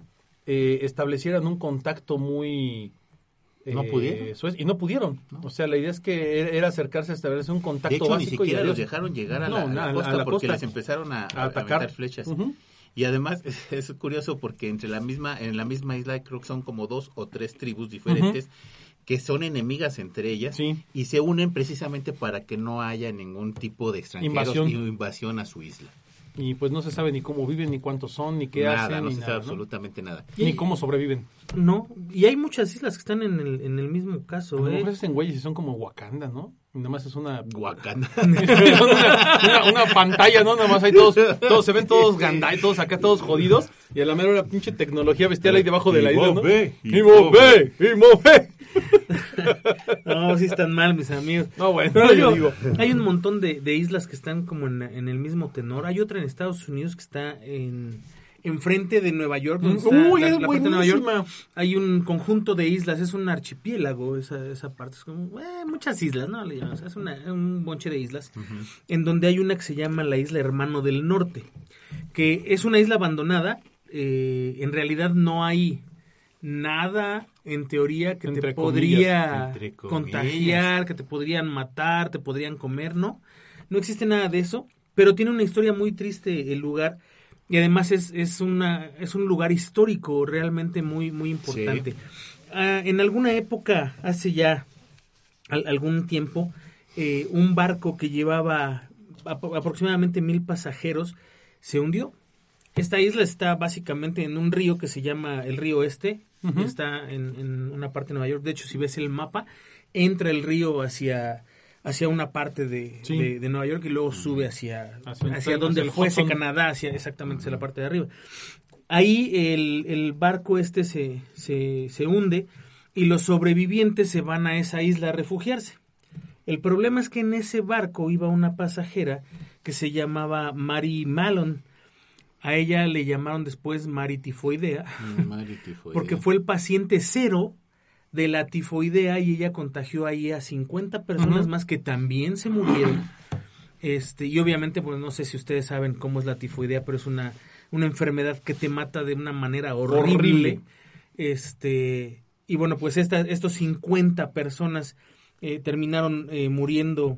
eh, establecieran un contacto muy... ¿No eh, pudieron? suez- y no pudieron. O sea, la idea es que era- era acercarse a establecer un contacto De hecho, ni básico y siquiera los dejaron llegar a No, la, a la na- a costa la porque costa. les empezaron a, A atacar. flechas. Y además es, curioso porque entre la misma en la misma isla creo que son como dos o tres tribus diferentes que son enemigas entre ellas Sí. y se unen precisamente para que no haya ningún tipo de extranjeros Invasión. y invasión a su isla. Y pues no se sabe ni cómo viven, ni cuántos son, ni qué nada, hacen, no ni se nada, sabe ¿no? absolutamente nada. Ni cómo sobreviven. No, y hay muchas islas que están en el, en el mismo caso. A lo ¿eh? mejor hacen güeyes y son como Wakanda, ¿no? Y nada más es una... Wakanda. una, una- una pantalla, ¿no? Nada más hay todos, todos se ven todos gandai, todos acá, todos jodidos. Y a la mera pinche tecnología bestial ahí debajo de la isla, ¿no? Y Y. No, sí están mal, mis amigos. No, bueno, Pero yo digo, hay un montón de, de islas que están como en, en el mismo tenor. Hay otra en Estados Unidos que está en enfrente de Nueva York. donde está Uy, la- parte de Nueva York. Hay un conjunto de islas, es un archipiélago esa, esa parte. Es como, eh, muchas islas, ¿no? Le es una- un bonche de islas. En donde hay una que se llama la isla Hermano del Norte, que es una isla abandonada. eh, en realidad no hay nada en teoría que Entre te podría comillas, contagiar, que te podrían matar, te podrían comer, no. No existe nada de eso, pero tiene una historia muy triste el lugar y además es, es, una, es un lugar histórico realmente muy, muy importante. Ah, en alguna época, hace ya al- algún tiempo, eh, un barco que llevaba ap- aproximadamente mil pasajeros se hundió. Esta isla está básicamente en un río que se llama el río Este, está en, en una parte de Nueva York. De hecho, si ves el mapa, entra el río hacia, hacia una parte de, Sí. de- de Nueva York y luego sube hacia, Hacia- hacia, hacia donde el fuese. Canadá, hacia exactamente hacia la parte de arriba. Ahí el, el barco este se, se, se hunde y los sobrevivientes se van a esa isla a refugiarse. El problema es que en ese barco iba una pasajera que se llamaba Mary Malon. A ella le llamaron después Mary Tifoidea, porque fue el paciente cero de la tifoidea y ella contagió ahí a 50 personas más que también se murieron. Este, y obviamente, pues no sé si ustedes saben cómo es la tifoidea, pero es una, una enfermedad que te mata de una manera horrible. Horrible. Este, y bueno, pues esta, estos 50 personas eh, terminaron eh, muriendo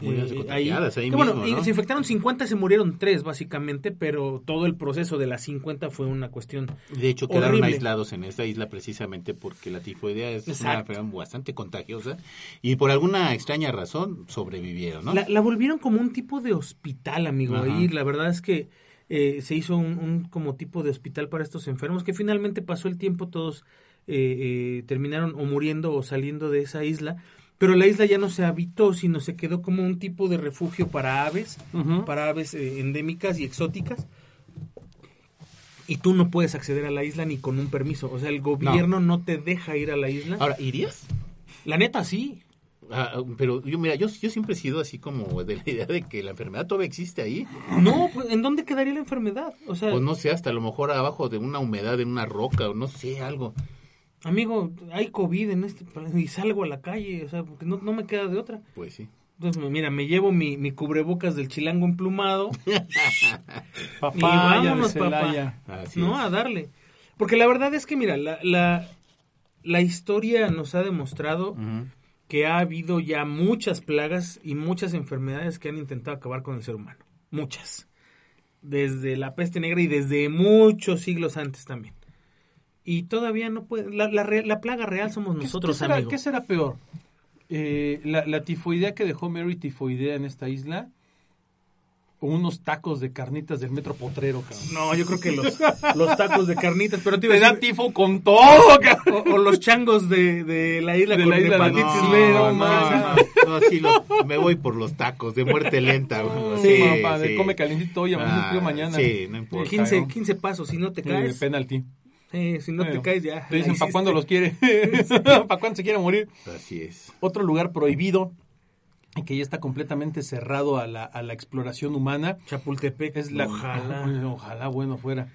eh, contagiadas ahí Que bueno, mismo, y ¿no? se infectaron 50, se murieron 3 básicamente, pero todo el proceso de las 50 fue una cuestión De hecho, quedaron horrible. aislados en esta isla precisamente porque la tifoidea es una enfermedad bastante contagiosa y por alguna extraña razón sobrevivieron, ¿no? La, la volvieron como un tipo de hospital, amigo. Ajá. La verdad es que eh, se hizo un, un como tipo de hospital para estos enfermos que finalmente pasó el tiempo, todos eh, eh, terminaron o muriendo o saliendo de esa isla. Pero la isla ya no se habitó, sino se quedó como un tipo de refugio para aves, para aves eh, endémicas y exóticas. Y tú no puedes acceder a la isla ni con un permiso. O sea, el gobierno no, te deja ir a la isla. Ahora, ¿irías? La neta, sí. Ah, pero yo, mira, yo, yo siempre he sido así como de la idea de que la enfermedad todavía existe ahí. No, pues, ¿en dónde quedaría la enfermedad? O sea, Pues no sé, hasta a lo mejor abajo de una humedad en una roca o no sé, algo. Amigo, hay COVID en este planeta y salgo a la calle, o sea, porque no, no me queda de otra. Pues sí. Entonces, mira, me llevo mi, mi cubrebocas del chilango emplumado Papaya y vámonos, papá. Así No, es. a darle. Porque la verdad es que, mira, la, la, la historia nos ha demostrado que ha habido ya muchas plagas y muchas enfermedades que han intentado acabar con el ser humano. Muchas. Desde la peste negra y desde muchos siglos antes también. Y todavía no puede. La, la, re- la plaga real somos ¿Qué- nosotros, ¿qué, será, amigo. qué será peor? Eh, la, ¿La tifoidea que dejó Mary tifoidea en esta isla? ¿O unos tacos de carnitas del metro potrero, cabrón? No, yo creo que los, los tacos de carnitas, pero te iba a da decir- tifo con todo, cabrón. o, o los changos de, de la isla De con la isla de hepatitis no, B, no, no, no, mames. no, no, sí, me voy por los tacos de muerte lenta. güey. Sí, Sí, papá, de sí. come calientito hoy, Ah, frío mañana. Sí, no importa. 15, 15 pasos, si no te caes. penalti. Eh, si no te Bueno, caes ya. Te dicen, ¿para cuándo los hiciste". quiere? ¿Para cuándo se quiere morir? Así es. Otro lugar prohibido y que ya está completamente cerrado a la, a la exploración humana Chapultepec. es la Ojalá. ojalá bueno fuera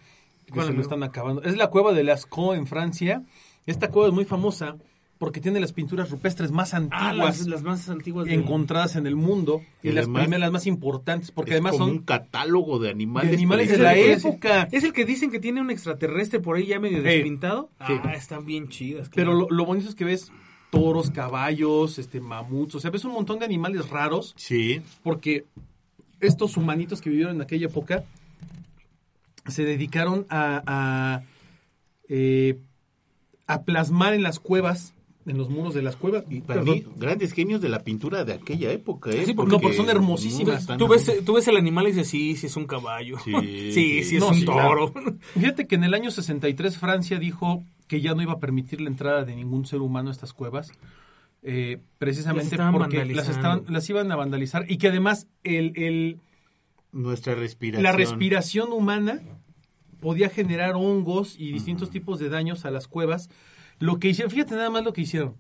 que ¿Cuál, se lo están acabando es la cueva de Lascaux en Francia esta cueva es muy famosa porque tiene las pinturas rupestres más Ah, antiguas las, las más antiguas. encontradas en el mundo y, Y las primeras las más importantes porque Es además como son un catálogo de animales. de animales de la época Es el que dicen que tiene un extraterrestre por ahí ya medio despintado. Sí. Ah, están bien chidas. pero lo bonito es que ves toros caballos este mamuts o sea ves un montón de animales raros Sí. porque estos humanitos que vivieron en aquella época se dedicaron a, a, eh, a plasmar en las cuevas, en los muros de las cuevas. Y para Perdón. mí, grandes genios de la pintura de aquella época, ¿eh? Sí, porque- no, porque son hermosísimas. Tú ves, tú ves el animal y dices, sí, sí es un caballo. Sí, Sí, sí, sí. es No, un sí, toro. Fíjate que en el año 63 Francia dijo que ya no iba a permitir la entrada de ningún ser humano a estas cuevas. eh, precisamente Las porque las, estaban, las iban a vandalizar y que además el, el, Nuestra respiración. la respiración humana podía generar hongos y distintos tipos de daños a las cuevas. Lo que hicieron, fíjate nada más lo que hicieron.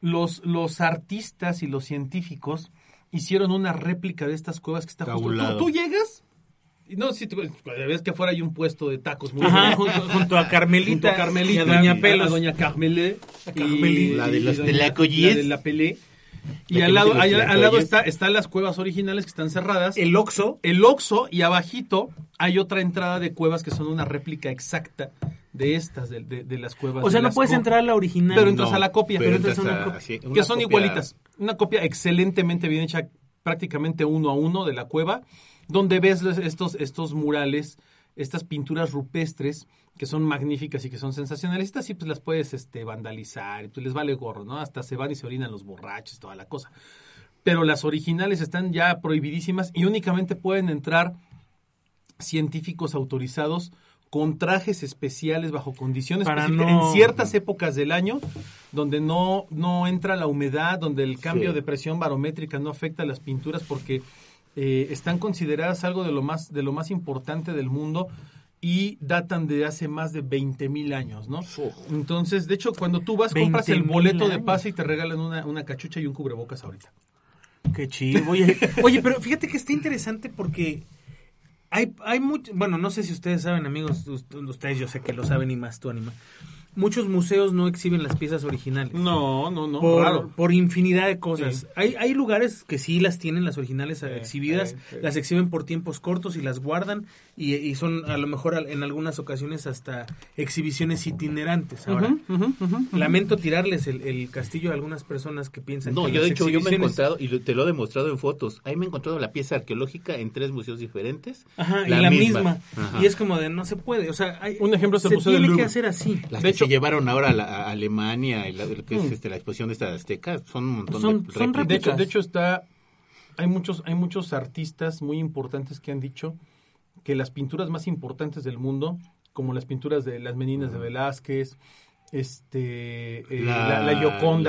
Los, los artistas y los científicos hicieron una réplica de estas cuevas que está justo. Tú, tú llegas y no, si tú ves que afuera hay un puesto de tacos muy Ajá, junto, junto a Carmelita, Junto a Carmelita y a Doña a Pelos. Doña Carmelé, Carmelí. y- La de los Telacoyes. la de la Pelé. Y al lado, al, lado está, están las cuevas originales que están cerradas. El Oxo. el Oxo y abajito hay otra entrada de cuevas que son una réplica exacta de estas, de, de- de las cuevas. O sea, no puedes entrar a la original. Pero entras No, a la copia. pero entras entras a una copia. sí, una que son copia- igualitas. Una copia excelentemente bien hecha, prácticamente uno a uno de la cueva, donde ves estos, estos murales, estas pinturas rupestres que son magníficas y que son sensacionales. Estas sí pues las puedes este, vandalizar, y, pues les vale gorro, ¿no? Hasta se van y se orinan los borrachos, toda la cosa. Pero las originales están ya prohibidísimas y únicamente pueden entrar científicos autorizados con trajes especiales bajo condiciones Para específicas no- en ciertas épocas del año donde no, no entra la humedad, donde el cambio Sí. de presión barométrica no afecta a las pinturas porque eh, están consideradas algo de lo más de lo más importante del mundo y datan de hace más de 20 mil años, ¿no? Entonces, de hecho, cuando tú vas, compras el 20,000 boleto de pase y te regalan una, una cachucha y un cubrebocas ahorita. Qué chido. Oye, oye, pero fíjate que está interesante porque hay, hay mucho, bueno, no sé si ustedes saben, amigos, ust- ustedes yo sé que lo saben y más tú, Anima. muchos museos no exhiben las piezas originales. No, no, no. por, por infinidad de cosas. Sí. Hay, hay lugares que sí las tienen las originales exhibidas, sí, sí. las exhiben por tiempos cortos y las guardan y, y son a lo mejor en algunas ocasiones hasta exhibiciones itinerantes. Ahora, lamento tirarles el, el castillo a algunas personas que piensan No, que yo de hecho yo me he encontrado, y te lo he demostrado en fotos, ahí me he encontrado la pieza arqueológica en tres museos diferentes. Ajá, y la misma. Y es como de no se puede. O sea, hay- Un ejemplo es el se Museo del tiene que hacer así. Las De que hecho- se llevaron ahora a, la- a Alemania, y la, lo que es Mm. este, la exposición de esta azteca, son un montón Son- de son réplicas. De hecho, de hecho está hay muchos hay muchos artistas muy importantes que han dicho que las pinturas más importantes del mundo, como las pinturas de las Meninas de Velázquez, este eh, La- la, la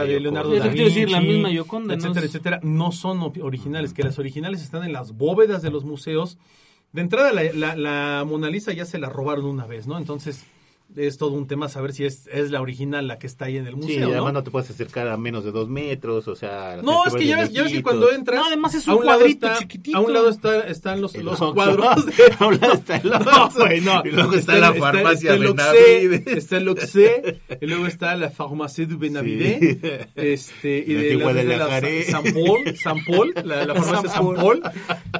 de. Leonardo Eso da te iba a decir, Vinci, la misma Gioconda, ¿no? etcétera, Es- etcétera, no son originales, que las originales están en las bóvedas de los museos. De entrada la, la Mona Lisa ya se la robaron una vez, ¿no? Entonces es todo un tema saber si es, es la original la que está ahí en el Sí, museo, ¿no? además no te puedes acercar a menos de dos metros, o sea... No, es que ya de ves, ya ves que cuando entras. No, además es a un lado cuadrito está- chiquitito. A un lado está, están los, El los cuadros de. A un lado está el No, Oxxo. güey, no. Y luego está, la farmacia Benavides. Oxxé, Está el Oxxé, y luego está la farmacia du Benavides. Sí. Este, y La de, de la, de la. San Paul, San Paul, la, la farmacia San San Paul.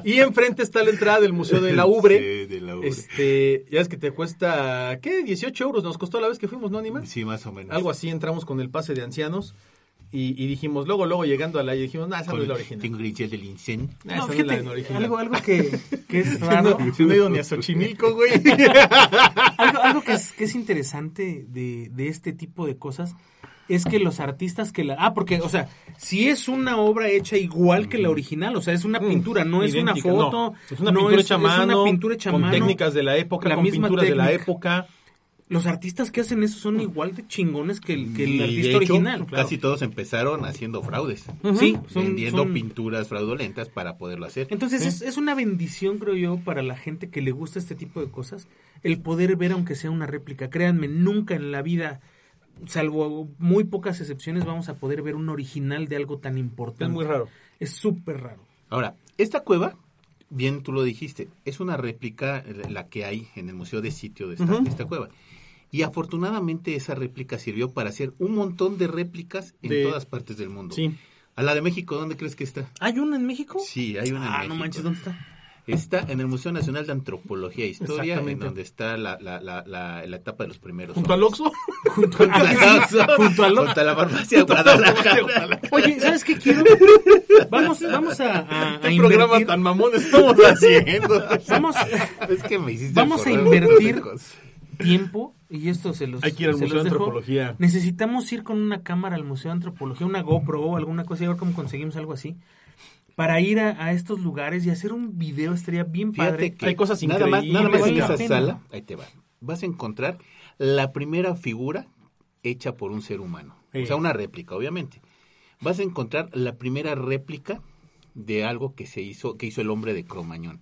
Y enfrente está la entrada del Museo de la Ubre. Sí, de la Ubre. Este, ya es que te cuesta, ¿qué? 18 euros nos costó la vez que fuimos, ¿no, Anima? Sí, más o menos. Algo así, entramos con el pase de ancianos y, y dijimos, luego, luego llegando a la, y dijimos, nah, esa no es la original. Tengo credencial del INSEN. Nah, No, esa no es la original. algo, algo que, que es raro. no, he ido ni a Xochimilco, güey. algo, algo que, es, que es interesante de, de este tipo de cosas es que los artistas que la... Ah, porque, o sea, si es una obra hecha igual que la original, o sea, es una pintura, no es una foto, no. Es una no pintura es- hecha a es una mano, pintura hecha a con técnicas de la época, la con misma pinturas de la época. Los artistas que hacen eso son igual de chingones que el, que el artista de hecho, original. Casi todos empezaron haciendo fraudes. Sí, son- vendiendo son- pinturas fraudulentas para poderlo hacer. Entonces es, es una bendición, creo yo, para la gente que le gusta este tipo de cosas, el poder ver aunque sea una réplica. Créanme, nunca en la vida, salvo muy pocas excepciones, vamos a poder ver un original de algo tan importante. Es muy raro. Es súper raro. Ahora, esta cueva, bien tú lo dijiste, es una réplica la que hay en el museo de sitio de esta, de esta cueva. Y afortunadamente esa réplica sirvió para hacer un montón de réplicas en De- todas partes del mundo. Sí. A la de México, ¿dónde crees que está? ¿Hay una en México? Sí, hay una en Ah, México. no manches, ¿dónde está? Está en el Museo Nacional de Antropología e Historia, en donde está la, la, la, la, la etapa de los primeros. Junto al. Oxxo. Junto al junto, al junto a la farmacia Guadalajara. Oye, ¿sabes qué quiero? Vamos, vamos a, a, a ¿Qué programa invertir. tan mamón estamos haciendo? Vamos, Es que me hiciste Vamos a invertir tiempo y esto se los Hay que ir al se Museo los de dejo. Antropología. Necesitamos ir con una cámara al Museo de Antropología, una GoPro o alguna cosa y a ver cómo conseguimos algo así para ir a, a estos lugares y hacer un video estaría bien Fíjate padre. que Hay cosas nada más, nada más increíbles. en esa sala, ahí te va, vas a encontrar la primera figura hecha por un ser humano. Sí. O sea, una réplica, obviamente. Vas a encontrar la primera réplica de algo que se hizo, que hizo el hombre de Cromañón.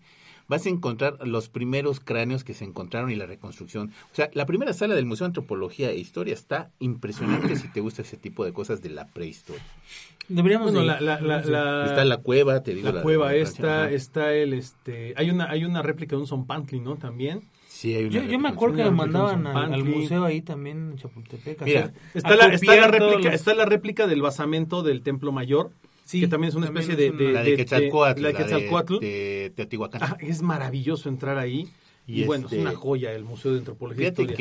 Vas a encontrar los primeros cráneos que se encontraron y la reconstrucción. O sea, la primera sala del Museo de Antropología e Historia está impresionante si te gusta ese tipo de cosas de la prehistoria. Deberíamos Bueno, de la, ir. la, la, la- está la cueva, te digo. la cueva la- esta, Ajá. está el, este, hay una, hay una réplica de un Zompantli, ¿no? También. Sí, hay una Yo, yo me acuerdo que de mandaban al, museo ahí también en Chapultepec. a Mira, Está la, está la réplica, los- está la réplica del basamento del Templo Mayor, Sí, que también es una también especie es de, una- La de Quetzalcóatl. la de Quetzalcóatl. de Teotihuacán. Ajá, es maravilloso entrar ahí. Y, Y bueno, este- es una joya el Museo de Antropología. e Fíjate Historia.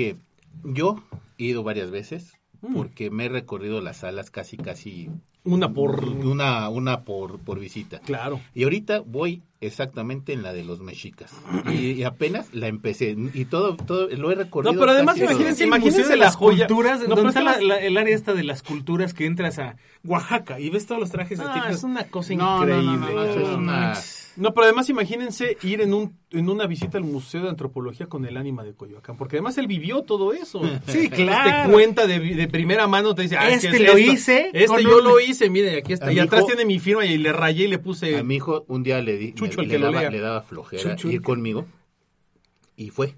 que yo he ido varias veces Mm. porque me he recorrido las salas casi, casi Una por... una, una por, por visita. Claro. Y ahorita voy exactamente en la de los mexicas. Y, y apenas la empecé. Y todo, todo lo he recorrido. No, pero además imagínense- el imagínense museo de la las joya. culturas, No, pero está es la- la- el área esta de las culturas que entras a Oaxaca y ves todos los trajes Ah, típicos. es una cosa No, no, no, increíble. no, no, eso es una- No, pero además imagínense ir en un en una visita al Museo de Antropología con el ánima de Coyoacán, porque además él vivió todo eso. Sí, Te claro. cuenta de, de primera mano, te dice, ah, Este es lo esto. hice Este yo un- lo hice, mire, aquí está. A Y atrás hijo- tiene mi firma y le rayé y le puse... A mi hijo un día le, di, Chucho, el le que lo daba, lea. le daba flojera Chucho, ir conmigo y fue.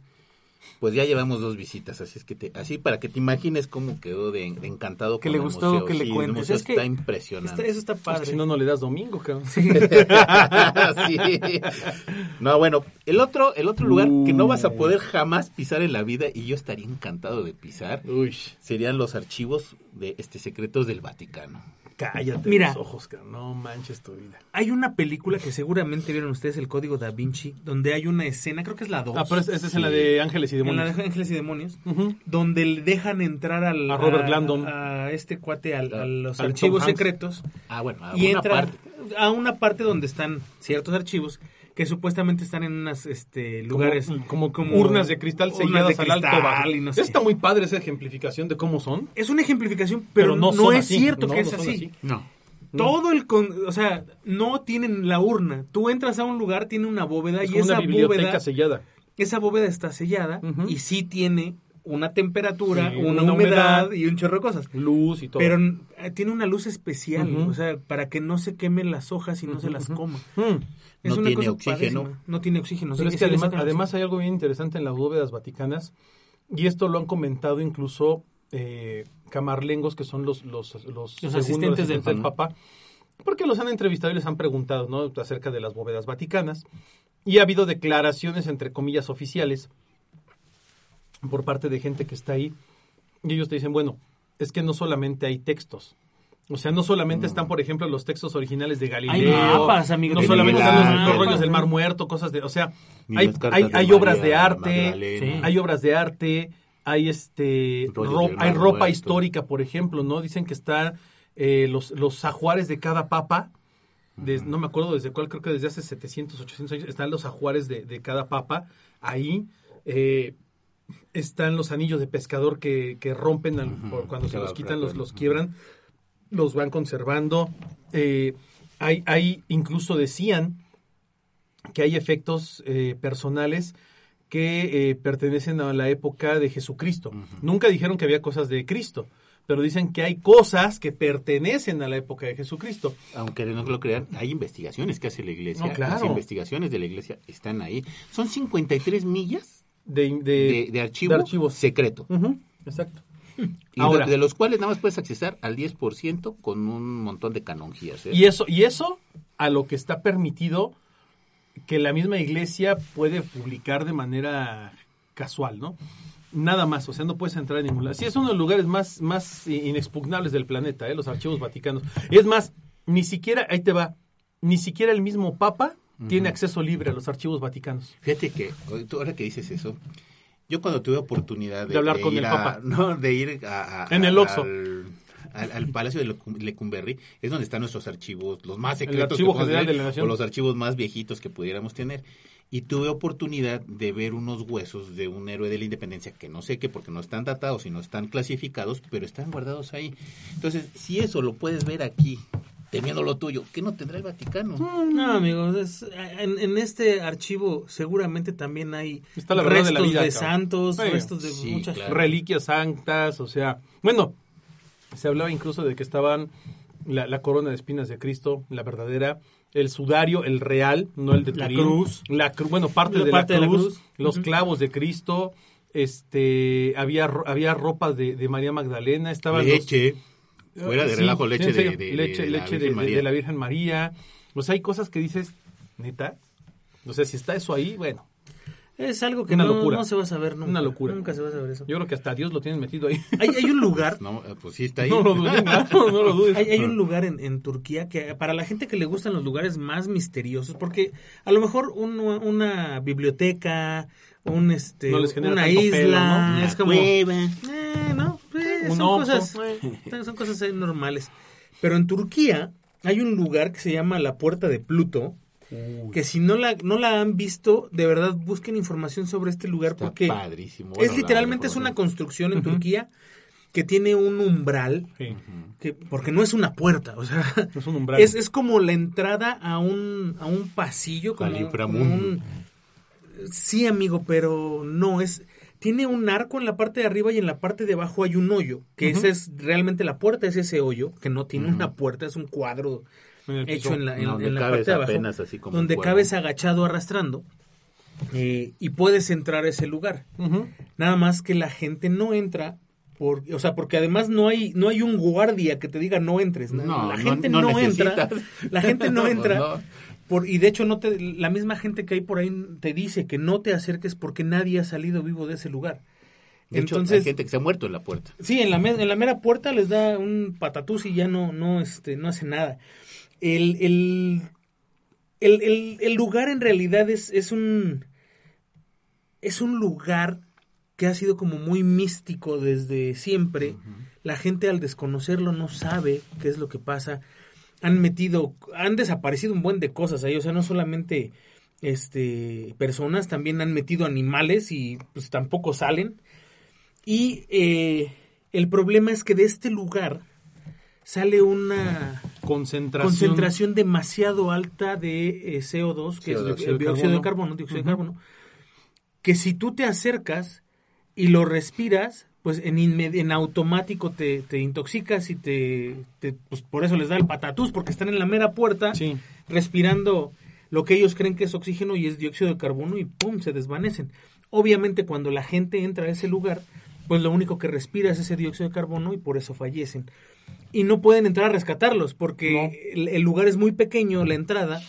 Pues ya llevamos dos visitas, así es que te, así para que te imagines cómo quedó de, de encantado Que con le el gustó museo. que le el cuentes. museo Es que está impresionante. Está- eso está padre. si no, no le das domingo, cabrón. Sí. No, bueno, el otro, el otro lugar que no vas a poder jamás pisar en la vida y yo estaría encantado de pisar Uy, serían los archivos de este secretos del Vaticano. Cállate Mira. los ojos, cabrón. No manches tu vida. Hay una película que seguramente vieron ustedes, El Código Da Vinci, donde hay una escena, creo que es la 2. Ah, pero esa es en la de Ángeles y en la Demonios. de Ángeles y Demonios, donde le dejan entrar al, A Robert Landon. a este cuate al- a, los Al archivos secretos Ah, bueno, a y una entra parte. a una parte donde están ciertos archivos que supuestamente están en unas este, lugares como, como urnas de cristal selladas de al alto bajo. y no sé. Está muy padre esa ejemplificación de cómo son. Es una ejemplificación, pero, Pero no no, es así, cierto no, que no es así. así. No. Todo el con, o sea, no tienen la urna. Tú entras a un lugar, tiene una bóveda Es y como una esa biblioteca bóveda sellada. esa bóveda está sellada y sí tiene una temperatura, Sí, una, una humedad, humedad. y un chorro de cosas. Luz y todo. Pero eh, tiene una luz especial, Ujú. o sea, para que no se quemen las hojas y no se las coma. Mm. Es No una tiene cosa oxígeno. No tiene oxígeno. Pero sí, es que además, además hay algo bien interesante en las bóvedas vaticanas, y esto lo han comentado incluso eh, camarlengos, que son los, los, los, segundos asistentes del del Papa, porque los han entrevistado y les han preguntado ¿no? acerca de las bóvedas vaticanas, y ha habido declaraciones, entre comillas, oficiales, por parte de gente que está ahí, y ellos te dicen, bueno, es que no solamente hay textos, o sea, no solamente están, por ejemplo, los textos originales de Galileo. mapas, amigo, No solamente están los, los rollos del. Mar Muerto, cosas de... O sea, hay, hay, hay obras de arte, hay obras de arte, hay este ro- hay ropa Muerto. histórica, por ejemplo, ¿no? Dicen que está eh, los, los ajuares de cada papa, de- no me acuerdo desde cuál, creo que desde hace 700, 800 años, están los ajuares de, de cada papa ahí. eh, están los anillos de pescador que, que rompen al- por- cuando se los quitan, los, los quiebran, los van conservando. Eh, hay, hay, incluso decían que hay efectos eh, personales que eh, pertenecen a la época de Jesucristo. Nunca dijeron que había cosas de Cristo, pero dicen que hay cosas que pertenecen a la época de Jesucristo. Aunque no lo crean, hay investigaciones que hace la iglesia. No, claro. Las investigaciones de la iglesia están ahí. Son 53 millas De, de, de, archivo de archivos. secreto. Exacto. Y Ahora. de, los cuales nada más puedes accesar al 10% con un montón de canonjías. ¿eh? Y eso, y eso a lo que está permitido que la misma iglesia puede publicar de manera casual, ¿no? Nada más, o sea, no puedes entrar en ningún lado. Sí, es uno de los lugares más, más inexpugnables del planeta, ¿eh? los archivos vaticanos. Es más, ni siquiera, ahí te va, ni siquiera el mismo Papa tiene acceso libre a los archivos vaticanos. Fíjate que, ahora que dices eso, yo cuando tuve oportunidad de, De hablar con ir el a- Papa. No, de ir a, a- En el Oxxo. Al, al- al Palacio de Lecum- Lecumberri, es donde están nuestros archivos, los más secretos que tener, de la o los archivos más viejitos que pudiéramos tener. Y tuve oportunidad de ver unos huesos de un héroe de la independencia que no sé qué, porque no están datados y no están clasificados, pero están guardados ahí. Entonces, si eso lo puedes ver aquí, teniendo lo tuyo, ¿qué no tendrá el Vaticano? No, amigos, es- en, en este archivo seguramente también hay Está la restos de la vida, santos, Sí. restos de Sí, muchas claro. Reliquias santas, o sea, bueno, se hablaba incluso de que estaban la, la corona de espinas de Cristo, la verdadera, el sudario, el real, no el de La Turín, cruz. la cru- bueno, parte, La de, parte la de la cruz, los clavos de Cristo, este, había había ropa de, de María Magdalena, estaban los- Leche. Fuera de Sí, relajo, sí, leche, de, leche, de la leche de, Virgen de- María. de la Virgen María. O sea, hay cosas que dices, neta. O sea, si está eso ahí, bueno, Es algo que Una no, locura. no se va a saber nunca. Una locura. Nunca se va a saber eso. yo creo que hasta Dios lo tienen metido ahí. Hay, hay un lugar No, eh, pues sí está ahí. no lo dudes, no, no lo dudes. Hay, hay un lugar en, en Turquía que para la gente que le gustan los lugares más misteriosos, porque a lo mejor un- una biblioteca, un este, No les genera una isla, pelo, ¿no? es como Cueva. eh, no, Un son cosas, eh, son cosas eh, normales. Pero en Turquía hay un lugar que se llama la Puerta de Pluto, que si no la no la han visto, de verdad busquen información sobre este lugar Está porque padrísimo. Bueno, es literalmente es una construcción en Turquía que tiene un umbral Sí. que porque no es una puerta, o sea, Es un umbral. es, es como la entrada a un a un pasillo como, como un- sí, amigo, pero no es tiene un arco en la parte de arriba y en la parte de abajo hay un hoyo, que ese es realmente la puerta es ese hoyo, que no tiene una puerta, es un cuadro En hecho en la, en- la parte de abajo, apenas así como donde cabes agachado arrastrando. eh, y puedes entrar a ese lugar. Nada más que la gente no entra. Por, o sea, porque además no hay no hay un guardia que te diga no entres. No, No, la gente no no, entra. La gente No, entra. Por, y de hecho no te, la misma gente que hay por ahí te dice que no te acerques porque nadie ha salido vivo de ese lugar. De hecho, Entonces, hay gente que se ha muerto en la puerta. Sí, en la, me- en la mera puerta les da un patatús y ya no, no, este, no hace nada. El, el, el, el- el lugar en realidad es, es un es un lugar que ha sido como muy místico desde siempre. La gente al desconocerlo no sabe qué es lo que pasa. Han metido, han desaparecido un buen de cosas ahí, o sea, no solamente este personas, también han metido animales y pues tampoco salen. Y eh, el problema es que de este lugar sale una Concentración. concentración demasiado alta de eh, CO2, que es CO2, dióxido, dióxido de carbono, dióxido de carbono, que si tú te acercas y lo respiras, pues en, automático te, te intoxicas y te, te- pues por eso les da el patatús, porque están en la mera puerta Sí. respirando lo que ellos creen que es oxígeno y es dióxido de carbono y ¡pum! se desvanecen. Obviamente cuando la gente entra a ese lugar, pues lo único que respira es ese dióxido de carbono y por eso fallecen. Y no pueden entrar a rescatarlos porque No. el, el lugar es muy pequeño, la entrada,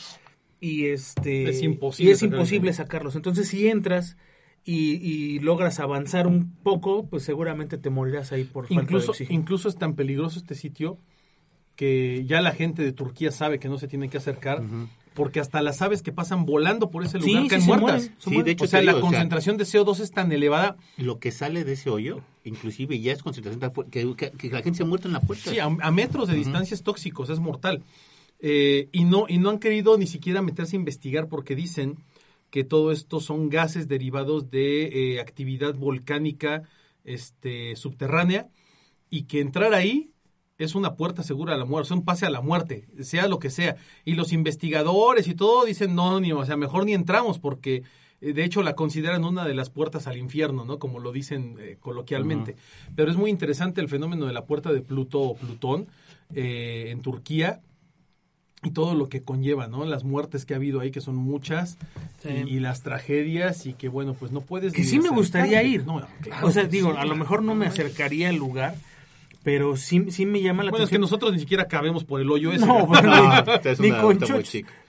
y este Es imposible y es sacarlos. imposible sacarlos. Entonces si entras y, y logras avanzar un poco, pues seguramente te morirás ahí por falta de Incluso, oxígeno. incluso es tan peligroso este sitio que ya la gente de Turquía sabe que no se tiene que acercar porque hasta las aves que pasan volando por ese lugar sí, caen muertas. mueren, se Sí, mueren. de hecho, o sea, la digo, o sea, concentración de CO2 es tan elevada. Lo que sale de ese hoyo, inclusive ya es concentración tan fuerte, que, que- que la gente se ha muerto en la puerta. Sí, a, a metros de distancia es tóxicos, es mortal. Eh, y no y no han querido ni siquiera meterse a investigar porque dicen que todo esto son gases derivados de eh, actividad volcánica este, subterránea y que entrar ahí es una puerta segura a la muerte, es un pase a la muerte, sea lo que sea. Y los investigadores y todo dicen, no, ni, o sea, mejor ni entramos porque eh, de hecho la consideran una de las puertas al infierno, ¿no? Como lo dicen eh, coloquialmente. Pero es muy interesante el fenómeno de la puerta de Pluto o Plutón eh, en Turquía y todo lo que conlleva, ¿no? Las muertes que ha habido ahí, que son muchas, Sí. y, y las tragedias, y que bueno, pues no puedes... Que sí me gustaría ir. No, claro o sea, digo, sí. a lo mejor no me acercaría al lugar, pero sí, sí me llama la Bueno, es que atención. nosotros ni siquiera cabemos por el hoyo ese. No, No, esta es ni una- con.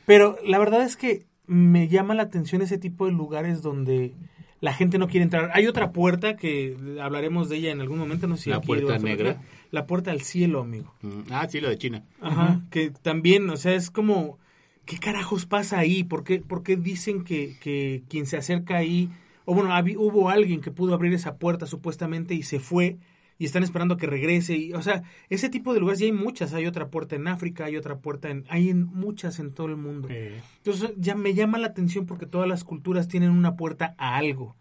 Pero la verdad es que me llama la atención ese tipo de lugares donde la gente no quiere entrar. Hay otra puerta que hablaremos de ella en algún momento, no sé si La aquí puerta negra. hablar. La puerta al cielo, amigo. Mm, Ah, sí, lo de China. Ajá. Que también, o sea, es como, ¿qué carajos pasa ahí? ¿Por qué, por qué dicen que, que quien se acerca ahí, o bueno, hubo alguien que pudo abrir esa puerta supuestamente y se fue y están esperando que regrese? Y, o sea, ese tipo de lugares, y hay muchas, hay otra puerta en África, hay otra puerta en, hay en muchas en todo el mundo. Eh, Entonces ya me llama la atención porque todas las culturas tienen una puerta a algo,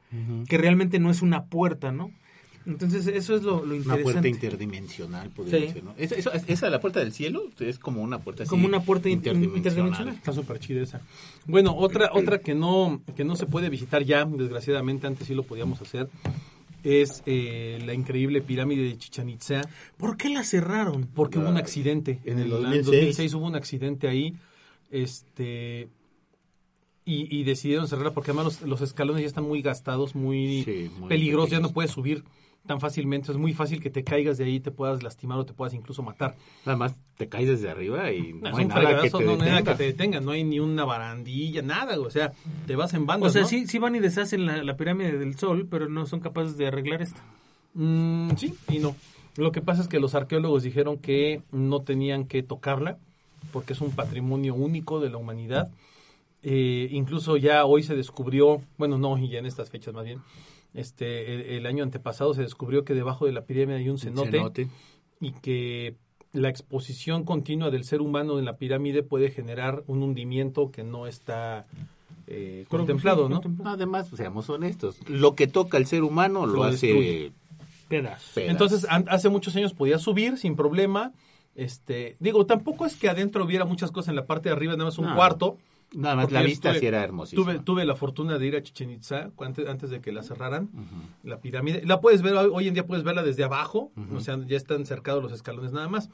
que realmente no es una puerta, ¿no? Entonces eso es lo, lo Una interesante. puerta interdimensional, podría Sí. ser, ¿no? Esa, de la puerta del cielo es como una puerta así Como una puerta in- interdimensional. Está súper chida esa. Bueno, otra, otra que no, que no se puede visitar ya, desgraciadamente, antes sí lo podíamos hacer, es eh, la increíble pirámide de Chichen Itza, ¿Por qué la cerraron? porque hubo un accidente. En el año 2006. 2006 hubo un accidente ahí, este y, y decidieron cerrarla porque además los, los escalones ya están muy gastados, muy, Sí, muy peligrosos, ya no puedes subir tan fácilmente, es muy fácil que te caigas de ahí, te puedas lastimar o te puedas incluso matar. Nada más te caes desde arriba y no, hay nada que te no nada detenga. que te detenga, no hay ni una barandilla, nada, o sea, te vas en banda. O sea, sí, sí van y deshacen la, la pirámide del sol, pero no son capaces de arreglar esta. Mm, sí y no. Lo que pasa es que los arqueólogos dijeron que no tenían que tocarla porque es un patrimonio único de la humanidad. Eh, incluso ya hoy se descubrió, bueno, no, y ya en estas fechas más bien, este, el, el año antepasado se descubrió que debajo de la pirámide hay un cenote, Cenote. y que la exposición continua del ser humano en la pirámide puede generar un hundimiento que no está eh, contemplado, ¿no? Además, seamos honestos, lo que toca el ser humano lo, Lo hace. Pedazos. pedazos. Entonces, an- hace muchos años podía subir sin problema. Este, digo, tampoco es que adentro hubiera muchas cosas en la parte de arriba, nada más un No. cuarto. Nada más la vista estuve- sí era hermosísima. Tuve, tuve la fortuna de ir a Chichen Itza antes, antes de que la cerraran, la pirámide. La puedes ver, hoy, hoy en día puedes verla desde abajo, o sea, ya están cercados los escalones nada más.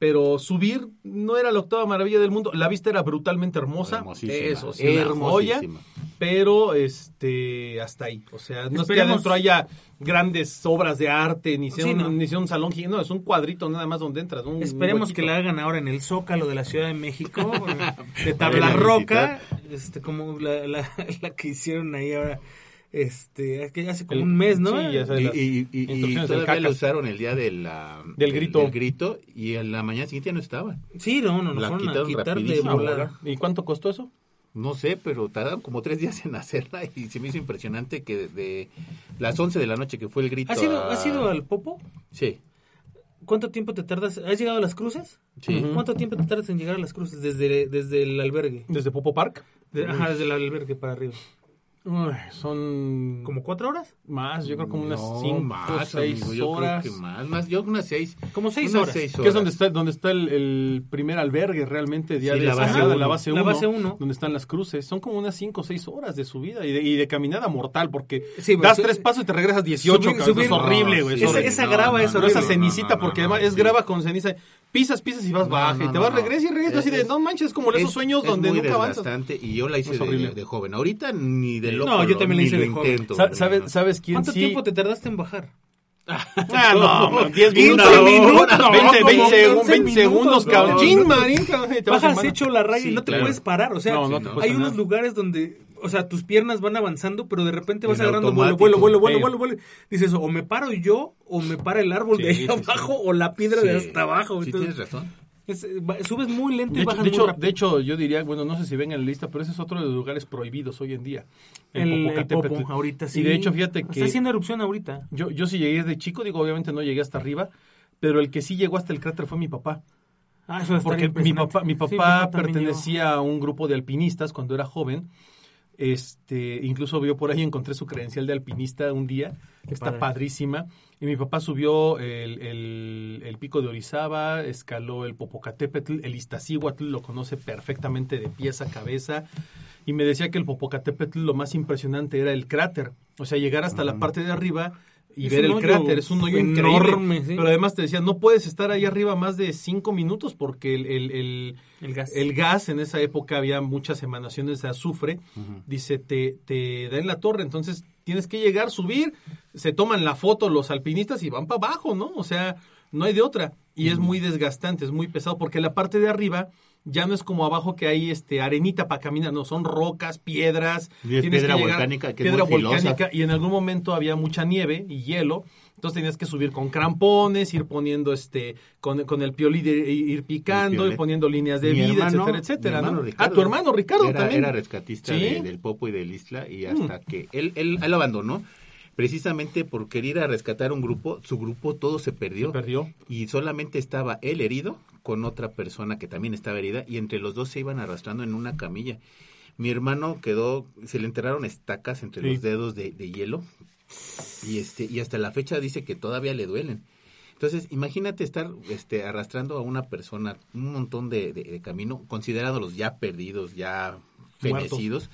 Pero subir no era la octava maravilla del mundo. La vista era brutalmente hermosa. Hermosísima, Eso sí, una joya. hermosísima. pero este hasta ahí. O sea, no es que Esperemos- adentro haya grandes obras de arte, ni sea, Sí, un, no. ni sea un salón gigante, no, es un cuadrito nada más donde entras. un Esperemos que la hagan ahora en el Zócalo de la Ciudad de México, de tabla roca, este, como la, la, la que hicieron ahí ahora, este, que hace como El- un mes, ¿no? sí, ya sabes. Y, y, y- y del todavía lo usaron el día de la- Del grito. grito y en la mañana siguiente ya no estaba. Sí, no, no, no La fueron a quitaron quitar de volada. ¿Y cuánto costó eso? No sé, pero tardaron como tres días en hacerla y se me hizo impresionante que de las 11 de la noche que fue el grito. ¿Has ido, a- ¿Has ido al Popo? Sí, ¿Cuánto tiempo te tardas? ¿Has llegado a las cruces? sí. ¿Cuánto tiempo te tardas en llegar a las cruces desde, desde el albergue? ¿Desde Popo Park? De- ajá, desde el albergue para arriba. Uy, son ¿Como cuatro horas? más, yo creo como unas No, 5 más, 6 amigo, yo creo horas. que más, más, yo unas seis. Como seis unas horas. seis Que es donde está, donde está el, el primer albergue realmente Sí, de la base de uno. la base La 1, base uno. donde están las cruces. Son como unas 5 o 6 horas de subida y de, y de caminada mortal, porque Sí, das su- tres pasos y te regresas 18. subir- subir- es horrible, No, güey. sí, es Esa, no, grava no, es no, Pero horrible. esa cenicita, no, no, porque no, además es sí. grava con ceniza. Pisas, pisas y vas No, baja. no, y te vas, no. regresas y regresas así de, Es- no manches, es como esos es- sueños es donde muy nunca avanzas. y yo la hice de, horrible. de joven. Ahorita ni de loco. No, yo lo- también la hice de joven. intento, ¿Sabes. ¿Sabes quién ¿Cuánto sí? tiempo te tardaste en bajar? Ah, no, man, 10 15 minutos. minutos, no, 20, 20, como segun- 15 20 segundos, cabrón. no, Chin, no. marín, cabrón, y te vas Bajas hecho la raya y no te claro. puedes parar. O sea, hay unos lugares donde, o sea, tus piernas van avanzando, pero de repente vas agarrando vuelo, vuelo, vuelo, vuelo, vuelo, vuelo. Dices, o me paro yo, o me para el árbol de ahí sí, sí. abajo, o la piedra de Sí. hasta abajo. Sí, Entonces, tienes razón. es- subes muy lento De y bajas de, muy hecho, rápido. de hecho, yo diría, bueno, no sé si ven en la lista, pero ese es otro de los lugares prohibidos hoy en día. el, el. Popo, ahorita sí. Y de hecho, fíjate Está que haciendo erupción ahorita. yo, yo sí llegué de chico, digo, obviamente no llegué hasta arriba, pero el que sí llegó hasta el cráter fue mi papá. Ah, eso Porque mi papá, mi Sí, papá pertenecía a un grupo de alpinistas cuando era joven. Este, incluso yo por ahí encontré su credencial de alpinista un día, Qué está padre. padrísima. Y mi papá subió el, el- el pico de Orizaba, escaló el Popocatépetl, el Iztaccíhuatl, lo conoce perfectamente de pies a cabeza. Y me decía que el Popocatépetl lo más impresionante era el cráter. O sea, llegar hasta la parte de arriba y Es ver el hoyo cráter. Es un hoyo enorme, increíble. sí. Pero además te decía, no puedes estar ahí arriba más de cinco minutos porque el, el- el- El gas. el gas, en esa época había muchas emanaciones de azufre, dice, te, te da en la torre, entonces tienes que llegar, subir, se toman la foto los alpinistas y van para abajo, ¿no? O sea, no hay de otra. Y es muy desgastante, es muy pesado, porque la parte de arriba ya no es como abajo que hay este arenita para caminar, no, son rocas, piedras, Y es piedra que llegar- volcánica, que es piedra filosa. volcánica, y en algún momento había mucha nieve y hielo, entonces tenías que subir con crampones, ir poniendo este, con, con el piolí de ir picando, ir poniendo líneas de Mi vida, hermano- etcétera, etcétera, ¿no? Ricardo ah, tu hermano Ricardo era, también. Era rescatista Sí. de- del Popo y del Isla y hasta que él, él, él abandonó precisamente por querer ir a rescatar un grupo, su grupo todo se perdió. Se perdió. Y solamente estaba él herido con otra persona que también estaba herida y entre los dos se iban arrastrando en una camilla. Mi hermano quedó, se le enterraron estacas entre Sí. los dedos de, de hielo y este y hasta la fecha dice que todavía le duelen. Entonces, imagínate estar este, arrastrando a una persona un montón de, de- de camino, considerándolos ya perdidos, ya Muertos.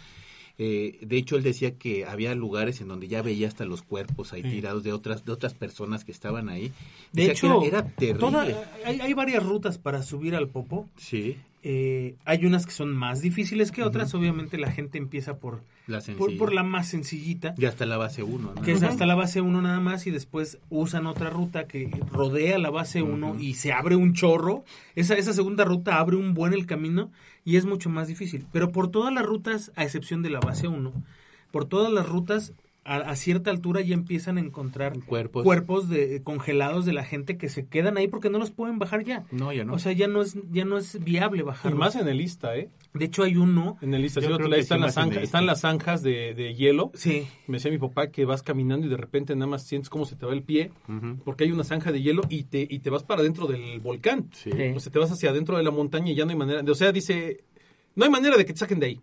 Eh, de hecho, él decía que había lugares en donde ya veía hasta los cuerpos ahí Sí. tirados de otras de otras personas que estaban ahí. De que hecho, era, era terrible. toda- hay, hay varias rutas para subir al Popo. Sí, Eh, hay unas que son más difíciles que otras. Obviamente la gente empieza por, la por, la más sencillita, Y hasta la base 1, ¿no? que es hasta la base 1 nada más, y después usan otra ruta que rodea la base 1 Ujú. y se abre un chorro. Esa, esa segunda ruta abre un buen el camino y es mucho más difícil. Pero por todas las rutas, a excepción de la base 1, por todas las rutas, a, a cierta altura ya empiezan a encontrar Cuerpos. cuerpos de, congelados de la gente que se quedan ahí porque no los pueden bajar ya. No, ya no. O sea, ya no es ya no es viable Y bajarlos. más en el Ista, ¿eh? De hecho, hay uno. En el Ista, Yo sí, creo ahí que están, sí, las el están las zanjas de, de hielo. Sí. Me decía mi papá que vas caminando y de repente nada más sientes cómo se te va el pie, porque hay una zanja de hielo y te, y te vas para adentro del volcán. Sí. Sí. O sea, te vas hacia adentro de la montaña y ya no hay manera. de- o sea, dice, no hay manera de que te saquen de ahí.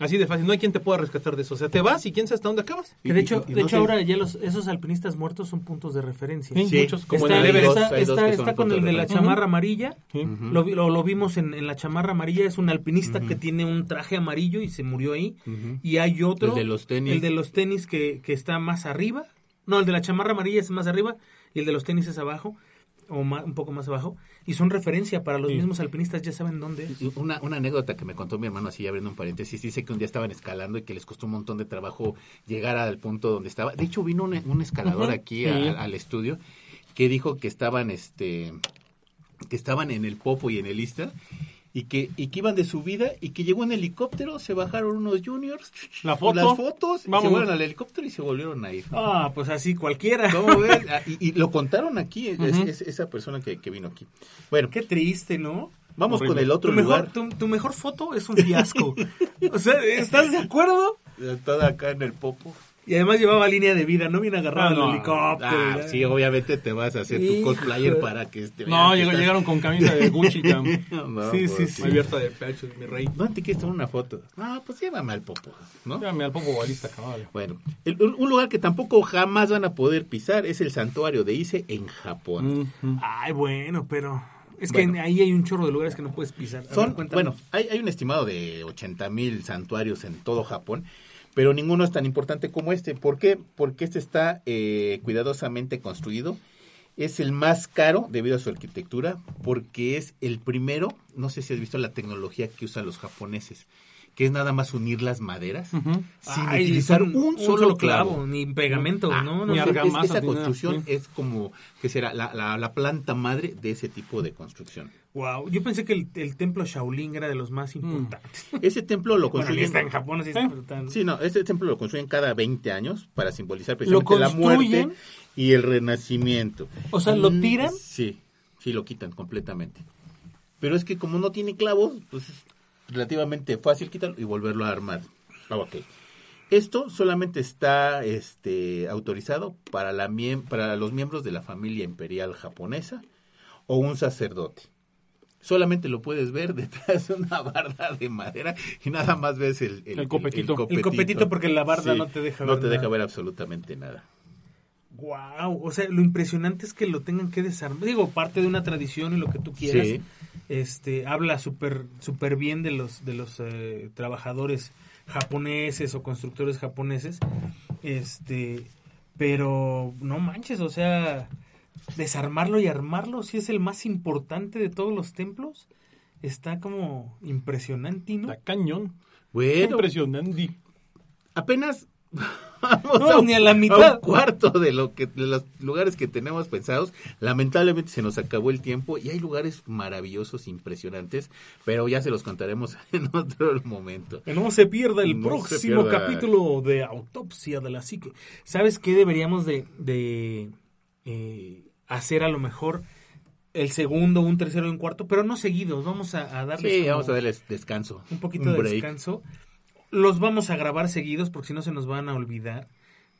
Así de fácil, no hay quien te pueda rescatar de eso. O sea, te vas y quién sabe hasta dónde acabas. Que de hecho, y- y de no hecho ahora ya los, esos alpinistas muertos son puntos de referencia. Sí, Sí. muchos, como está, en el Hay Everest. dos, está- con el de de la chamarra amarilla. Lo, vi- lo, lo vimos en, en la chamarra amarilla. Es un alpinista que tiene un traje amarillo y se murió ahí. Y hay otro. El de los tenis. El de los tenis que, que está más arriba. No, el de la chamarra amarilla es más arriba y el de los tenis es abajo. o un poco más abajo, y son referencia para los Sí. mismos alpinistas, ya saben dónde es. Una, una anécdota que me contó mi hermano, así abriendo un paréntesis, dice que un día estaban escalando y que les costó un montón de trabajo llegar al punto donde estaba. De hecho, vino un, un escalador aquí sí. a- al estudio que dijo que estaban, este, que estaban en el Popo y en el Istra y que, y que iban de subida y que llegó en helicóptero, se bajaron unos juniors, La foto. las fotos, se fueron al helicóptero y se volvieron a ir. Ah, pues así cualquiera. Ah, Y, y lo contaron aquí, es- esa persona que, que vino aquí. Bueno, Qué triste, ¿no? vamos horrible. con el otro Tu mejor, lugar. tu, tu mejor foto es un fiasco. o sea, ¿estás de acuerdo? Toda acá en el Popo. Y además llevaba línea de vida, no viene agarrado no. helicóptero. Ah, sí, obviamente te vas a hacer tu cosplayer para que este, No, llegó- llegaron con camisa de Gucci, cam. No, Sí, pues, sí, sí. abierta de pecho, mi rey. ¿Dónde te quieres tomar una foto? Ah, pues llévame al Popo, ¿no? Llámame al popo balista, caballo. Bueno, el- un lugar que tampoco jamás van a poder pisar es el santuario de Ise en Japón. Ay, bueno, pero... Es Bueno. que ahí hay un chorro de lugares que no puedes pisar. Ver, Son, bueno, hay, hay un estimado de 80 mil santuarios en todo Japón, pero ninguno es tan importante como este. ¿Por qué? Porque este está eh, cuidadosamente construido. Es el más caro debido a su arquitectura, porque es el primero, no sé si has visto la tecnología que usan los japoneses, que es nada más unir las maderas sin Ay, utilizar un, solo clavo. ni pegamento, Ah, ¿no? ni no sé. es- argamasa, esa construcción es como que será la, la- la planta madre de ese tipo de construcción. Wow, yo pensé que el, el templo Shaolin era de los más importantes. Ese templo lo Bueno, construyen está en Japón, así ¿Eh? está Sí, no, este templo lo construyen cada 20 años para simbolizar ¿Lo precisamente la muerte y el renacimiento. O sea, ¿lo Mm, tiran? Sí, sí, lo quitan completamente. Pero es que como no tiene clavos, pues es relativamente fácil quitarlo y volverlo a armar. Ah, ok. Esto solamente está este, autorizado para, la miem- para los miembros de la familia imperial japonesa o un sacerdote. Solamente lo puedes ver detrás de una barda de madera y nada más ves el, El copetito. El copetito porque la barda no te deja no ver absolutamente nada. Wow, o sea, lo impresionante es que lo tengan que desarmar. Digo, parte de una tradición y lo que tú quieras. Sí. Este, habla súper súper bien de los de los eh, trabajadores japoneses o constructores japoneses. Este, pero no manches, o sea, desarmarlo y armarlo sí es el más importante de todos los templos. Está como impresionante, ¿no? La cañón. Bueno, Impresionante. apenas vamos No, un- ni a la un mitad. cuarto de lo que de los lugares que tenemos pensados. Lamentablemente se nos acabó el tiempo y hay lugares maravillosos, impresionantes, pero ya se los contaremos en otro momento. Que no se pierda el No próximo pierda. capítulo de Autopsia de la Psique. ¿Sabes qué deberíamos de, de, eh, hacer a lo mejor? El segundo, un tercero y un cuarto, pero no seguidos. Vamos a, a darles Sí, vamos a darles descanso. un poquito de break. descanso. Los vamos a grabar seguidos porque si no se nos van a olvidar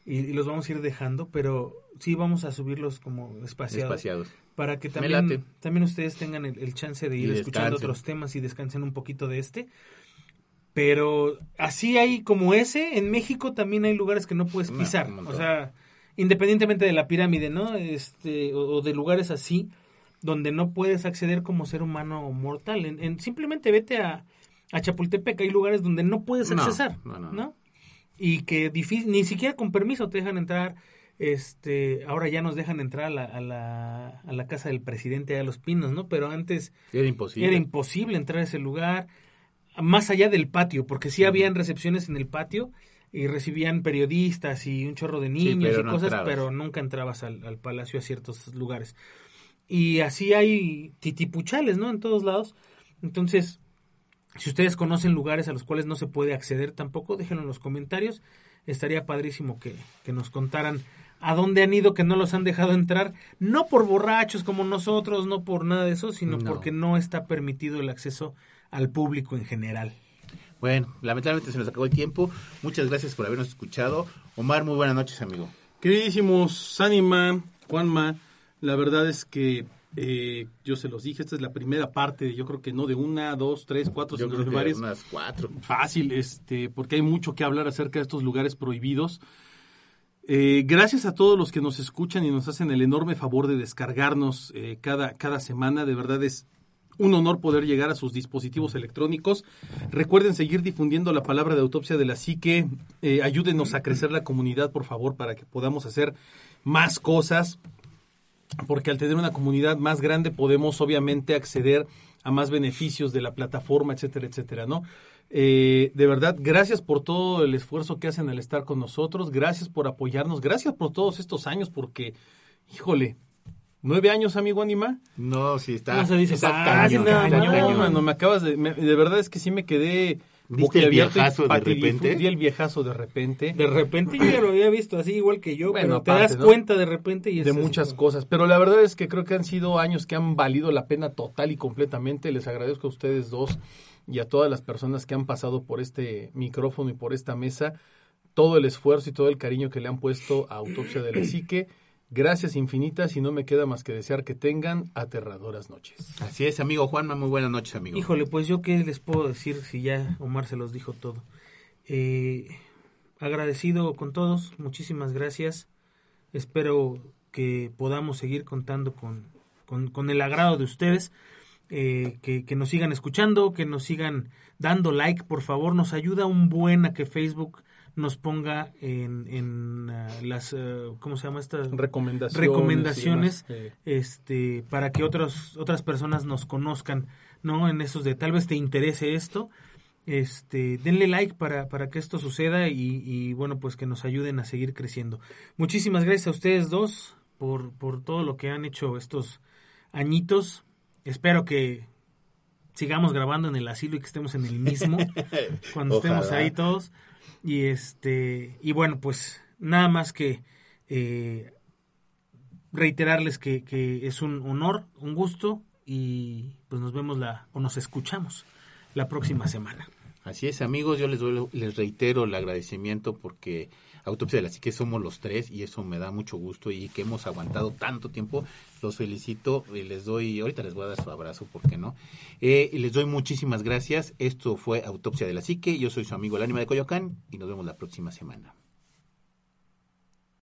y, y los vamos a ir dejando, pero sí vamos a subirlos como espaciados Espaciados. para que también, también ustedes tengan el, el chance de ir Y escuchando descansen. otros temas y descansen un poquito de este. Pero así hay como ese, en México también hay lugares que no puedes pisar. o sea, independientemente de la pirámide, ¿no? Este, o, o de lugares así, donde no puedes acceder como ser humano mortal. En, en- simplemente vete a, a Chapultepec, hay lugares donde no puedes accesar, no, no, ¿no? no. Y que difícil, ni siquiera con permiso te dejan entrar. Este, ahora ya nos dejan entrar a la, a la, a la casa del presidente de los Pinos, ¿no? Pero antes Era imposible. era imposible entrar a ese lugar, más allá del patio, porque sí habían recepciones en el patio y recibían periodistas y un chorro de niños y no cosas, entrabas. pero nunca entrabas al, al palacio a ciertos lugares. Y así hay titipuchales, ¿no? En todos lados. Entonces, si ustedes conocen lugares a los cuales no se puede acceder tampoco, déjenlo en los comentarios. Estaría padrísimo que, que nos contaran a dónde han ido que no los han dejado entrar, no por borrachos como nosotros, no por nada de eso, sino No. porque no está permitido el acceso al público en general. Bueno, lamentablemente se nos acabó el tiempo. Muchas gracias por habernos escuchado. Omar, muy buenas noches, amigo. Queridísimos Sanima, Juanma, la verdad es que eh, yo se los dije, esta es la primera parte, yo creo que no de una, dos, tres, cuatro, Yo sino creo de que varias. unas cuatro. Fácil, este, porque hay mucho que hablar acerca de estos lugares prohibidos. Eh, gracias a todos los que nos escuchan y nos hacen el enorme favor de descargarnos eh, cada, cada semana. De verdad es un honor poder llegar a sus dispositivos electrónicos. Recuerden seguir difundiendo la palabra de autopsia de la psique. Eh, ayúdenos a crecer la comunidad, por favor, para que podamos hacer más cosas. Porque al tener una comunidad más grande podemos obviamente acceder a más beneficios de la plataforma, etcétera, etcétera, ¿no? Eh, de verdad, gracias por todo el esfuerzo que hacen al estar con nosotros, gracias por apoyarnos, gracias por todos estos años, porque, híjole, nueve años, amigo Anima. No, sí, está. No se dice está fácil, cañón, no, mano, me acabas de, me- de verdad es que sí me quedé ¿Diste el viejazo de repente? Di el viejazo de repente. De repente yo ya lo había visto así igual que yo, Bueno, pero te aparte, das ¿no? cuenta de repente y es de así muchas cosas, pero la verdad es que creo que han sido años que han valido la pena total y completamente. Les agradezco a ustedes dos y a todas las personas que han pasado por este micrófono y por esta mesa todo el esfuerzo y todo el cariño que le han puesto a Autopsia de la Psique. Gracias infinitas y no me queda más que desear que tengan aterradoras noches. Así es, amigo Juanma, muy buenas noches, amigo. Híjole, pues yo qué les puedo decir si ya Omar se los dijo todo. Eh, agradecido con todos, muchísimas gracias. Espero que podamos seguir contando con, con, con el agrado de ustedes, eh, que, que nos sigan escuchando, que nos sigan dando like, por favor, nos ayuda un buen a que Facebook nos ponga en, en ah, las, ah, ¿cómo se llama esta? Recomendaciones. recomendaciones demás, este para que otros otras personas nos conozcan no en esos de tal vez te interese esto este denle like para, para que esto suceda y, y, bueno pues que nos ayuden a seguir creciendo. Muchísimas gracias a ustedes dos por, por todo lo que han hecho estos añitos. Espero que sigamos grabando en el asilo y que estemos en el mismo cuando estemos ahí todos y este y bueno pues nada más que eh, reiterarles que, que es un honor, un gusto y pues nos vemos la o nos escuchamos la próxima semana. Así es, amigos, yo les, doy- les reitero el agradecimiento porque Autopsia de la Psique somos los tres y eso me da mucho gusto y que hemos aguantado tanto tiempo. Los felicito y les doy, ahorita les voy a dar su abrazo, ¿por qué no? Eh, y les doy muchísimas gracias. Esto fue Autopsia de la Psique. Yo soy su amigo el ánima de Coyoacán y nos vemos la próxima semana.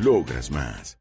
Logras más.